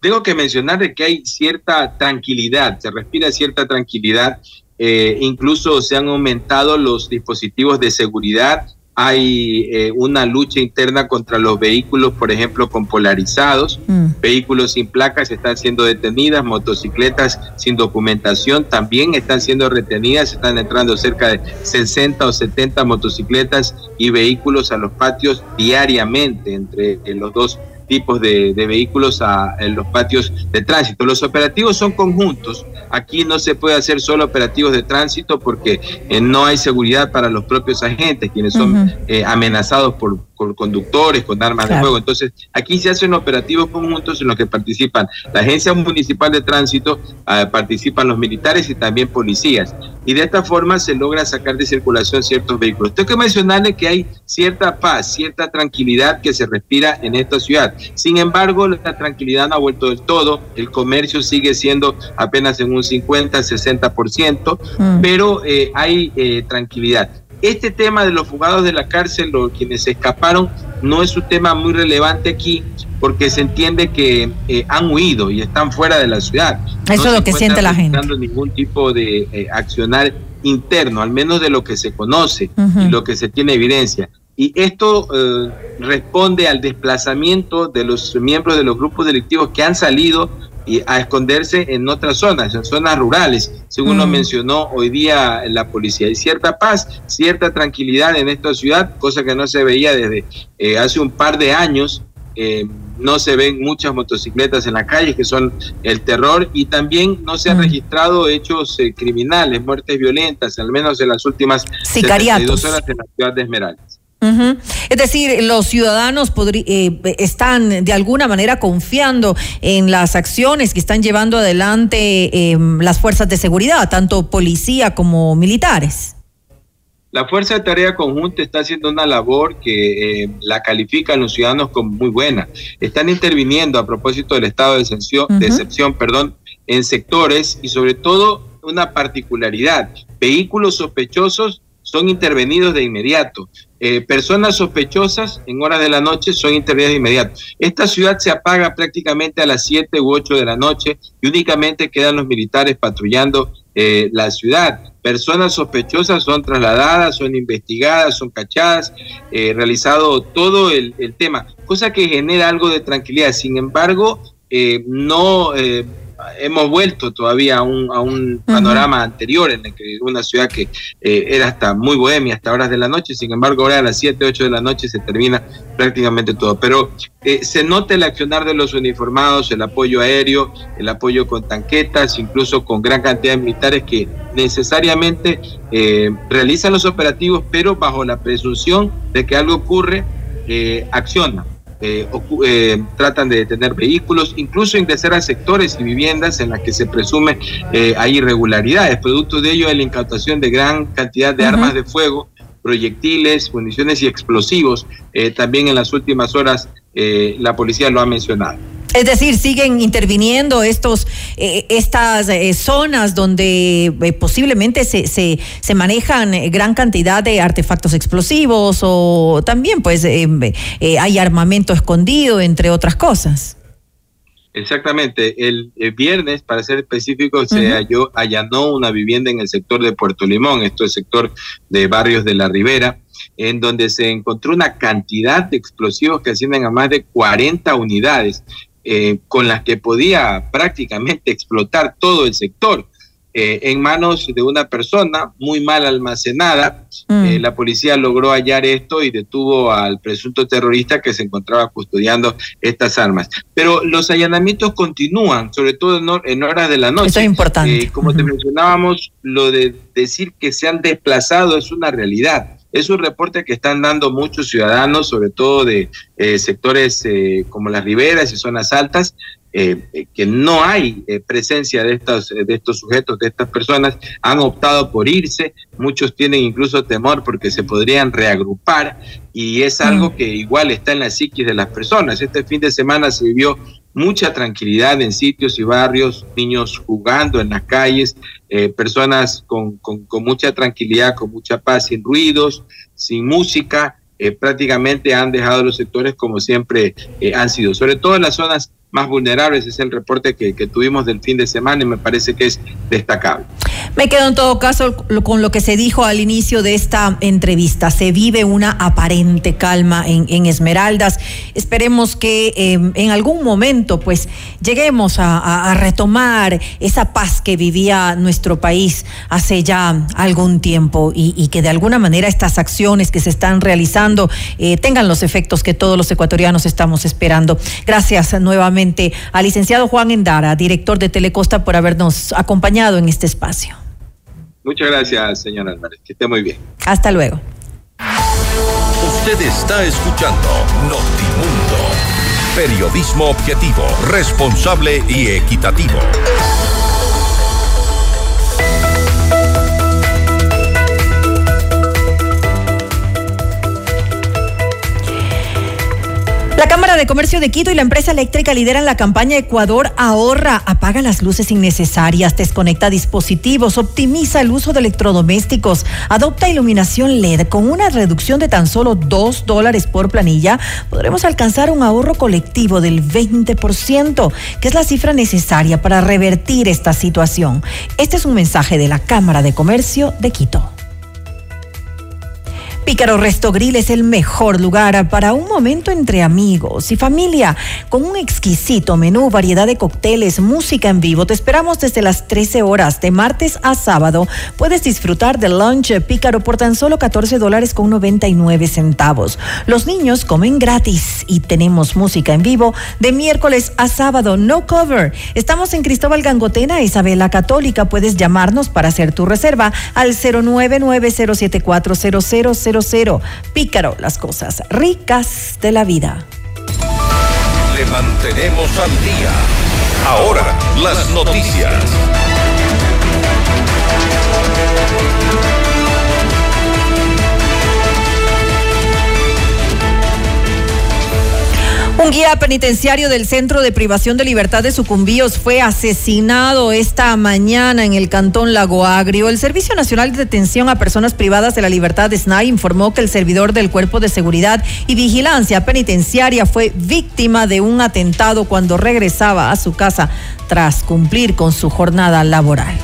tengo que mencionar de que hay cierta tranquilidad, se respira cierta tranquilidad, eh, incluso se han aumentado los dispositivos de seguridad hay eh, una lucha interna contra los vehículos, por ejemplo, con polarizados, mm. vehículos sin placas están siendo detenidas, motocicletas sin documentación también están siendo retenidas, están entrando cerca de 60 o 70 motocicletas y vehículos a los patios diariamente entre los dos tipos de, vehículos a, en los patios de tránsito. Los operativos son conjuntos. Aquí no se puede hacer solo operativos de tránsito porque eh, no hay seguridad para los propios agentes, quienes son eh, amenazados por, con conductores, con armas de fuego. Entonces, aquí se hacen operativos conjuntos en los que participan la Agencia Municipal de Tránsito, ah, participan los militares y también policías. Y de esta forma se logra sacar de circulación ciertos vehículos. Tengo que mencionarle que hay cierta paz, cierta tranquilidad que se respira en esta ciudad. Sin embargo, la tranquilidad no ha vuelto del todo. El comercio sigue siendo apenas en un 50, 60%, mm. pero eh, hay eh, tranquilidad. Este tema de los fugados de la cárcel o quienes escaparon no es un tema muy relevante aquí porque se entiende que eh, han huido y están fuera de la ciudad. Eso es lo que siente la gente. No ningún tipo de eh, accionar interno, al menos de lo que se conoce y lo que se tiene evidencia. Y esto eh, responde al desplazamiento de los miembros de los grupos delictivos que han salido y a esconderse en otras zonas, en zonas rurales, según lo mm. mencionó hoy día la policía. Hay cierta paz, cierta tranquilidad en esta ciudad, cosa que no se veía desde eh, hace un par de años. Eh, no se ven muchas motocicletas en la calle, que son el terror, y también no se han mm. registrado hechos eh, criminales, muertes violentas, al menos en las últimas dos horas en la ciudad de Esmeraldas. Es decir, los ciudadanos eh, están de alguna manera confiando en las acciones que están llevando adelante em, las fuerzas de seguridad, tanto policía como militares. La Fuerza de Tarea Conjunta está haciendo una labor que eh, la califican los ciudadanos como muy buena. Están interviniendo a propósito del estado de excepción, de excepción perdón, en sectores y sobre todo una particularidad, vehículos sospechosos son intervenidos de inmediato. Eh, personas sospechosas en horas de la noche son intervenidas de inmediato. Esta ciudad se apaga prácticamente a las 7 u 8 de la noche y únicamente quedan los militares patrullando eh, la ciudad. Personas sospechosas son trasladadas, son investigadas, son cachadas, eh, realizado todo el, el, tema, cosa que genera algo de tranquilidad. Sin embargo, eh, no hemos vuelto todavía a un, a un panorama anterior en el que una ciudad que eh, era hasta muy bohemia hasta horas de la noche, sin embargo ahora a las 7, 8 de la noche se termina prácticamente todo. Pero eh, se nota el accionar de los uniformados, el apoyo aéreo, el apoyo con tanquetas, incluso con gran cantidad de militares que necesariamente eh, realizan los operativos, pero bajo la presunción de que algo ocurre, eh, accionan eh, eh, tratan de detener vehículos, incluso ingresar a sectores y viviendas en las que se presume eh, hay irregularidades. Producto de ello es la incautación de gran cantidad de uh -huh. armas de fuego, proyectiles, municiones y explosivos. Eh, también en las últimas horas eh, la policía lo ha mencionado. Es decir, siguen interviniendo estos, eh, estas eh, zonas donde eh, posiblemente se, se, se, manejan gran cantidad de artefactos explosivos o también pues hay armamento escondido, entre otras cosas. Exactamente. El, el, viernes, para ser específico, se uh -huh. halló, allanó una vivienda en el sector de Puerto Limón, esto es el sector de barrios de la Ribera, en donde se encontró una cantidad de explosivos que ascienden a más de 40 unidades eh, con las que podía prácticamente explotar todo el sector. Eh, en manos de una persona muy mal almacenada, mm. eh, la policía logró hallar esto y detuvo al presunto terrorista que se encontraba custodiando estas armas. Pero los allanamientos continúan, sobre todo en, en horas de la noche. Eso es importante. Eh, como te mencionábamos, lo de decir que se han desplazado es una realidad es un reporte que están dando muchos ciudadanos, sobre todo de eh, sectores eh, como las riberas y zonas altas, eh, que no hay presencia de estos, de estos sujetos, de estas personas, han optado por irse, muchos tienen incluso temor porque se podrían reagrupar y es algo que igual está en la psiquis de las personas. Este fin de semana se vivió mucha tranquilidad en sitios y barrios, niños jugando en las calles, eh, personas con, con, mucha tranquilidad, con mucha paz, sin ruidos, sin música, eh, prácticamente han dejado los sectores como siempre eh, han sido, sobre todo en las zonas más vulnerables, es el reporte que, que, tuvimos del fin de semana y me parece que es destacable. Me quedo en todo caso con lo que se dijo al inicio de esta entrevista. Se vive una aparente calma en, en Esmeraldas. Esperemos que eh, en algún momento pues lleguemos a, retomar esa paz que vivía nuestro país hace ya algún tiempo y, y que de alguna manera estas acciones que se están realizando eh, tengan los efectos que todos los ecuatorianos estamos esperando. Gracias nuevamente al licenciado Juan Endara, director de Telecosta, por habernos acompañado en este espacio. Muchas gracias, señor Álvarez. Que esté muy bien. Hasta luego. Usted está escuchando Notimundo. Periodismo objetivo, responsable y equitativo. La Cámara de Comercio de Quito y la empresa eléctrica lideran la campaña Ecuador ahorra, apaga las luces innecesarias, desconecta dispositivos, optimiza el uso de electrodomésticos, adopta iluminación LED con una reducción de tan solo dos dólares por planilla. Podremos alcanzar un ahorro colectivo del 20%, que es la cifra necesaria para revertir esta situación. Este es un mensaje de la Cámara de Comercio de Quito. Pícaro Resto Grill es el mejor lugar para un momento entre amigos y familia, con un exquisito menú, variedad de cócteles, música en vivo. Te esperamos desde las 13 horas, de martes a sábado. Puedes disfrutar del lunch Pícaro por tan solo 14 dólares con 99 centavos. Los niños comen gratis y tenemos música en vivo de miércoles a sábado, no cover. Estamos en Cristóbal Gangotena, Isabela Católica. Puedes llamarnos para hacer tu reserva al 099-074-0000. Pícaro, las cosas ricas de la vida. Le mantenemos al día. Ahora, las noticias. Un guía penitenciario del Centro de Privación de Libertad de Sucumbíos fue asesinado esta mañana en el cantón Lago Agrio. El Servicio Nacional de Detención a Personas Privadas de la Libertad de SNAI informó que el servidor del Cuerpo de Seguridad y Vigilancia Penitenciaria fue víctima de un atentado cuando regresaba a su casa tras cumplir con su jornada laboral.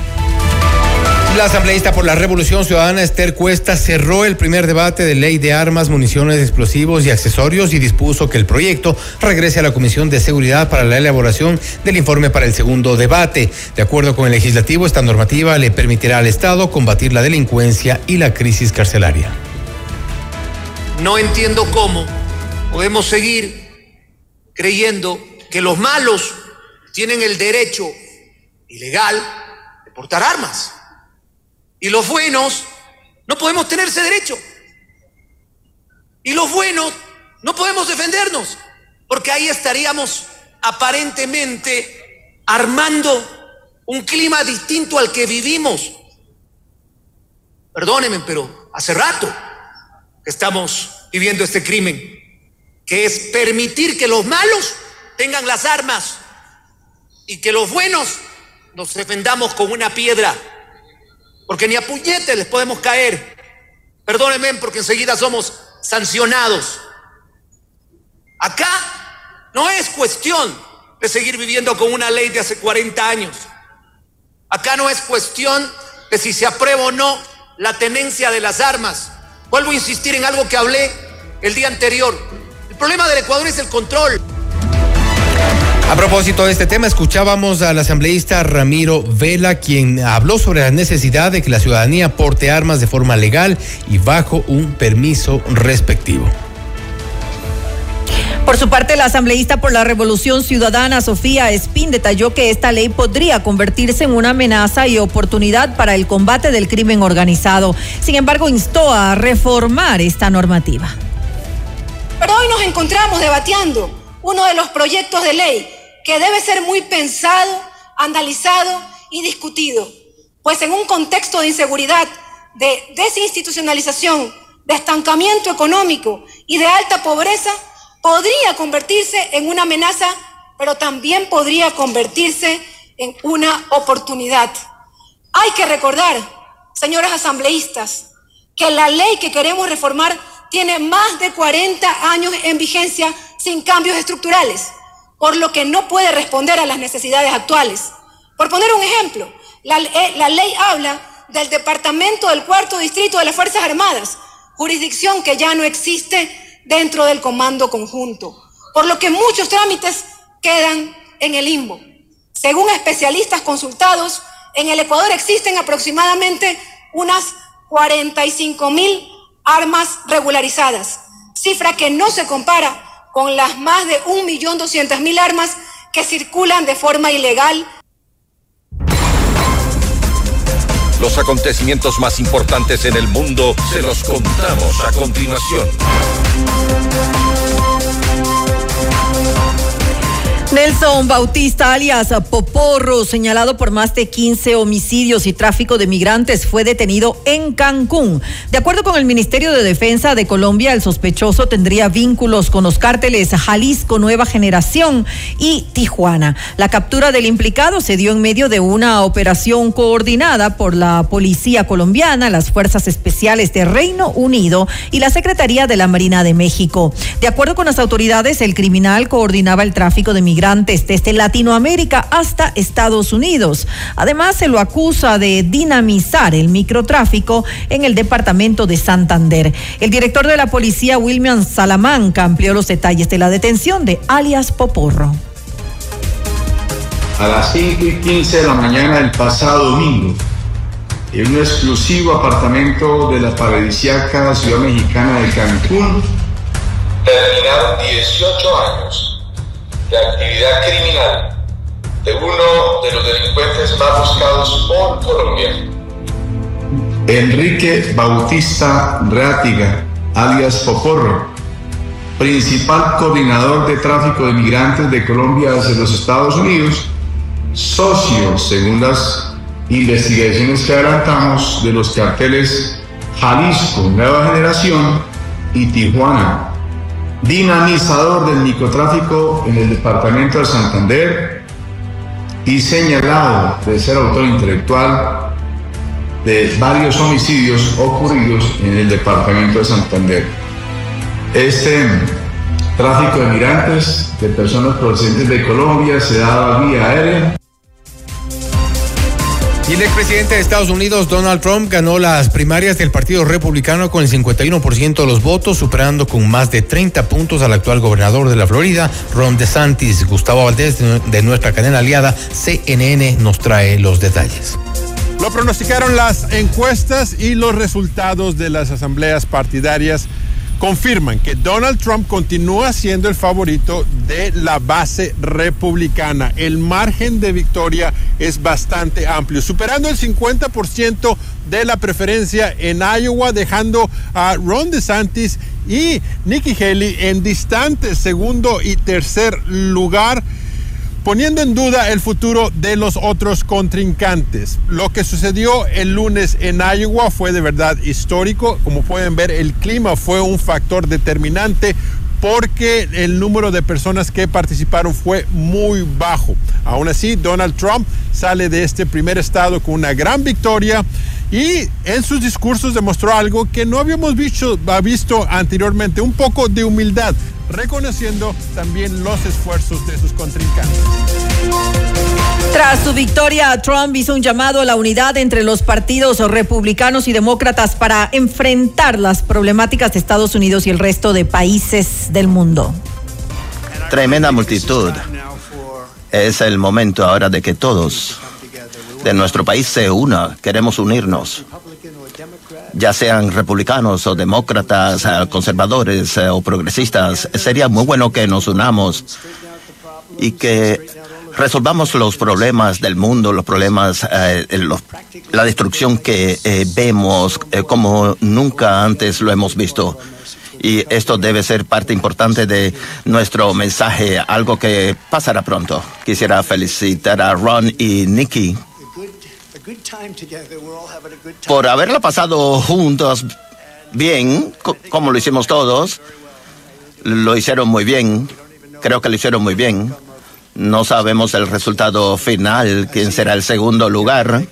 La asambleísta por la Revolución Ciudadana Esther Cuesta cerró el primer debate de ley de armas, municiones, explosivos y accesorios y dispuso que el proyecto regrese a la Comisión de Seguridad para la elaboración del informe para el segundo debate. De acuerdo con el legislativo, esta normativa le permitirá al Estado combatir la delincuencia y la crisis carcelaria. No entiendo cómo podemos seguir creyendo que los malos tienen el derecho ilegal de portar armas y los buenos no podemos tener ese derecho. Y los buenos no podemos defendernos, porque ahí estaríamos aparentemente armando un clima distinto al que vivimos. Perdónenme, pero hace rato estamos viviendo este crimen, que es permitir que los malos tengan las armas y que los buenos nos defendamos con una piedra porque ni a puñetes les podemos caer. Perdónenme porque enseguida somos sancionados. Acá no es cuestión de seguir viviendo con una ley de hace 40 años. Acá no es cuestión de si se aprueba o no la tenencia de las armas. Vuelvo a insistir en algo que hablé el día anterior. El problema del Ecuador es el control. A propósito de este tema, escuchábamos al asambleísta Ramiro Vela, quien habló sobre la necesidad de que la ciudadanía porte armas de forma legal y bajo un permiso respectivo. Por su parte, la asambleísta por la Revolución Ciudadana, Sofía Espín, detalló que esta ley podría convertirse en una amenaza y oportunidad para el combate del crimen organizado. Sin embargo, instó a reformar esta normativa. Pero hoy nos encontramos debatiendo uno de los proyectos de ley que debe ser muy pensado, analizado y discutido, pues en un contexto de inseguridad, de desinstitucionalización, de estancamiento económico y de alta pobreza, podría convertirse en una amenaza, pero también podría convertirse en una oportunidad. Hay que recordar, señoras asambleístas, que la ley que queremos reformar tiene más de 40 años en vigencia sin cambios estructurales por lo que no puede responder a las necesidades actuales. Por poner un ejemplo, la, eh, la ley habla del Departamento del Cuarto Distrito de las Fuerzas Armadas, jurisdicción que ya no existe dentro del Comando Conjunto, por lo que muchos trámites quedan en el limbo. Según especialistas consultados, en el Ecuador existen aproximadamente unas 45 mil armas regularizadas, cifra que no se compara con las más de 1.200.000 armas que circulan de forma ilegal. Los acontecimientos más importantes en el mundo se los contamos a continuación. Nelson Bautista, alias Poporro, señalado por más de 15 homicidios y tráfico de migrantes, fue detenido en Cancún. De acuerdo con el Ministerio de Defensa de Colombia, el sospechoso tendría vínculos con los cárteles Jalisco Nueva Generación y Tijuana. La captura del implicado se dio en medio de una operación coordinada por la Policía Colombiana, las Fuerzas Especiales de Reino Unido y la Secretaría de la Marina de México. De acuerdo con las autoridades, el criminal coordinaba el tráfico de migrantes desde Latinoamérica hasta Estados Unidos. Además, se lo acusa de dinamizar el microtráfico en el departamento de Santander. El director de la policía, William Salamanca, amplió los detalles de la detención de alias Poporro. A las 5 y 15 de la mañana del pasado domingo, en un exclusivo apartamento de la paradisiaca ciudad mexicana de Cancún, terminaron 18 años de actividad criminal de uno de los delincuentes más buscados por Colombia. Enrique Bautista Reátiga, alias Poporro, principal coordinador de tráfico de migrantes de Colombia hacia los Estados Unidos, socio, según las investigaciones que adelantamos, de los carteles Jalisco Nueva Generación y Tijuana dinamizador del microtráfico en el departamento de Santander y señalado de ser autor intelectual de varios homicidios ocurridos en el departamento de Santander. Este tráfico de migrantes, de personas procedentes de Colombia, se daba vía aérea y el expresidente de Estados Unidos, Donald Trump, ganó las primarias del Partido Republicano con el 51% de los votos, superando con más de 30 puntos al actual gobernador de la Florida, Ron DeSantis. Gustavo Valdés, de nuestra cadena aliada CNN, nos trae los detalles. Lo pronosticaron las encuestas y los resultados de las asambleas partidarias confirman que Donald Trump continúa siendo el favorito de la base republicana. El margen de victoria es bastante amplio, superando el 50% de la preferencia en Iowa, dejando a Ron DeSantis y Nikki Haley en distantes segundo y tercer lugar poniendo en duda el futuro de los otros contrincantes. Lo que sucedió el lunes en Iowa fue de verdad histórico. Como pueden ver, el clima fue un factor determinante porque el número de personas que participaron fue muy bajo. Aún así, Donald Trump sale de este primer estado con una gran victoria y en sus discursos demostró algo que no habíamos visto, visto anteriormente, un poco de humildad reconociendo también los esfuerzos de sus contrincantes. Tras su victoria, Trump hizo un llamado a la unidad entre los partidos republicanos y demócratas para enfrentar las problemáticas de Estados Unidos y el resto de países del mundo. Tremenda multitud. Es el momento ahora de que todos de nuestro país se una. Queremos unirnos ya sean republicanos o demócratas, eh, conservadores eh, o progresistas, sería muy bueno que nos unamos y que resolvamos los problemas del mundo, los problemas, eh, la destrucción que vemos como nunca antes lo hemos visto. Y esto debe ser parte importante de nuestro mensaje, algo que pasará pronto. Quisiera felicitar a Ron y Nikki por haberlo pasado juntos bien, como lo hicimos todos. Lo hicieron muy bien. Creo que lo hicieron muy bien. No sabemos el resultado final, quién será el segundo lugar.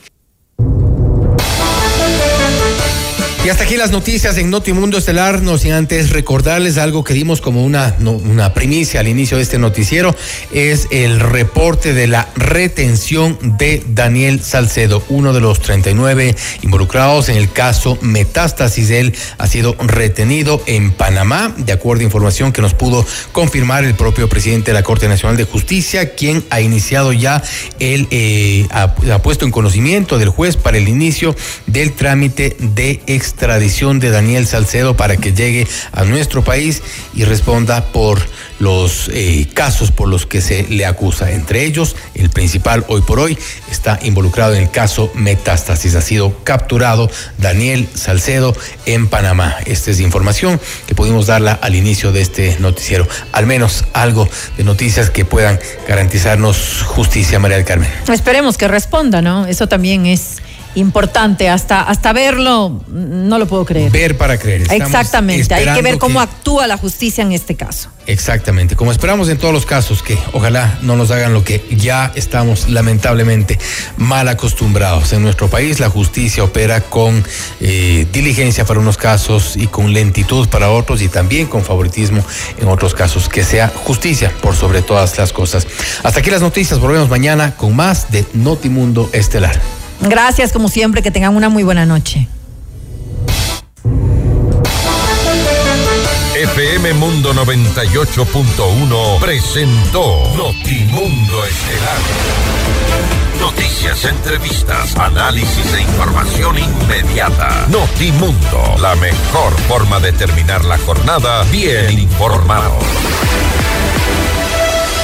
Y hasta aquí las noticias en Notimundo Estelar, no sin antes recordarles algo que dimos como una, una primicia al inicio de este noticiero, es el reporte de la retención de Daniel Salcedo, uno de los 39 involucrados en el caso Metástasis. Él ha sido retenido en Panamá, de acuerdo a información que nos pudo confirmar el propio presidente de la Corte Nacional de Justicia, quien ha iniciado ya el, eh, ha, puesto en conocimiento del juez para el inicio del trámite de ex extradición de Daniel Salcedo para que llegue a nuestro país y responda por los eh, casos por los que se le acusa. Entre ellos, el principal hoy por hoy está involucrado en el caso Metástasis. Ha sido capturado Daniel Salcedo en Panamá. Esta es información que pudimos darla al inicio de este noticiero. Al menos algo de noticias que puedan garantizarnos justicia, María del Carmen. Esperemos que responda, ¿no? Eso también es importante. Hasta, hasta verlo, no lo puedo creer. Ver para creer. Exactamente. Hay que ver cómo actúa la justicia en este caso. Exactamente. Como esperamos en todos los casos, que ojalá no nos hagan lo que ya estamos lamentablemente mal acostumbrados. En nuestro país la justicia opera con eh, diligencia para unos casos y con lentitud para otros y también con favoritismo en otros casos. Que sea justicia por sobre todas las cosas. Hasta aquí las noticias. Volvemos mañana con más de Notimundo Estelar. Gracias, como siempre, que tengan una muy buena noche. FM Mundo 98.1 presentó Notimundo Estelar. Noticias, entrevistas, análisis e información inmediata. Notimundo, la mejor forma de terminar la jornada bien informado.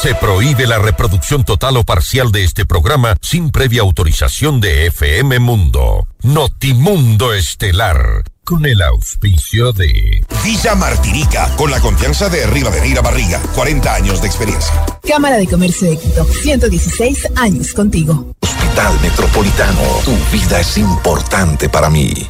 Se prohíbe la reproducción total o parcial de este programa sin previa autorización de FM Mundo. Notimundo Estelar. Con el auspicio de Villa Martirica, con la confianza de Rivadeneira Barriga, 40 años de experiencia. Cámara de Comercio de Quito, 116 años contigo. Hospital Metropolitano, tu vida es importante para mí.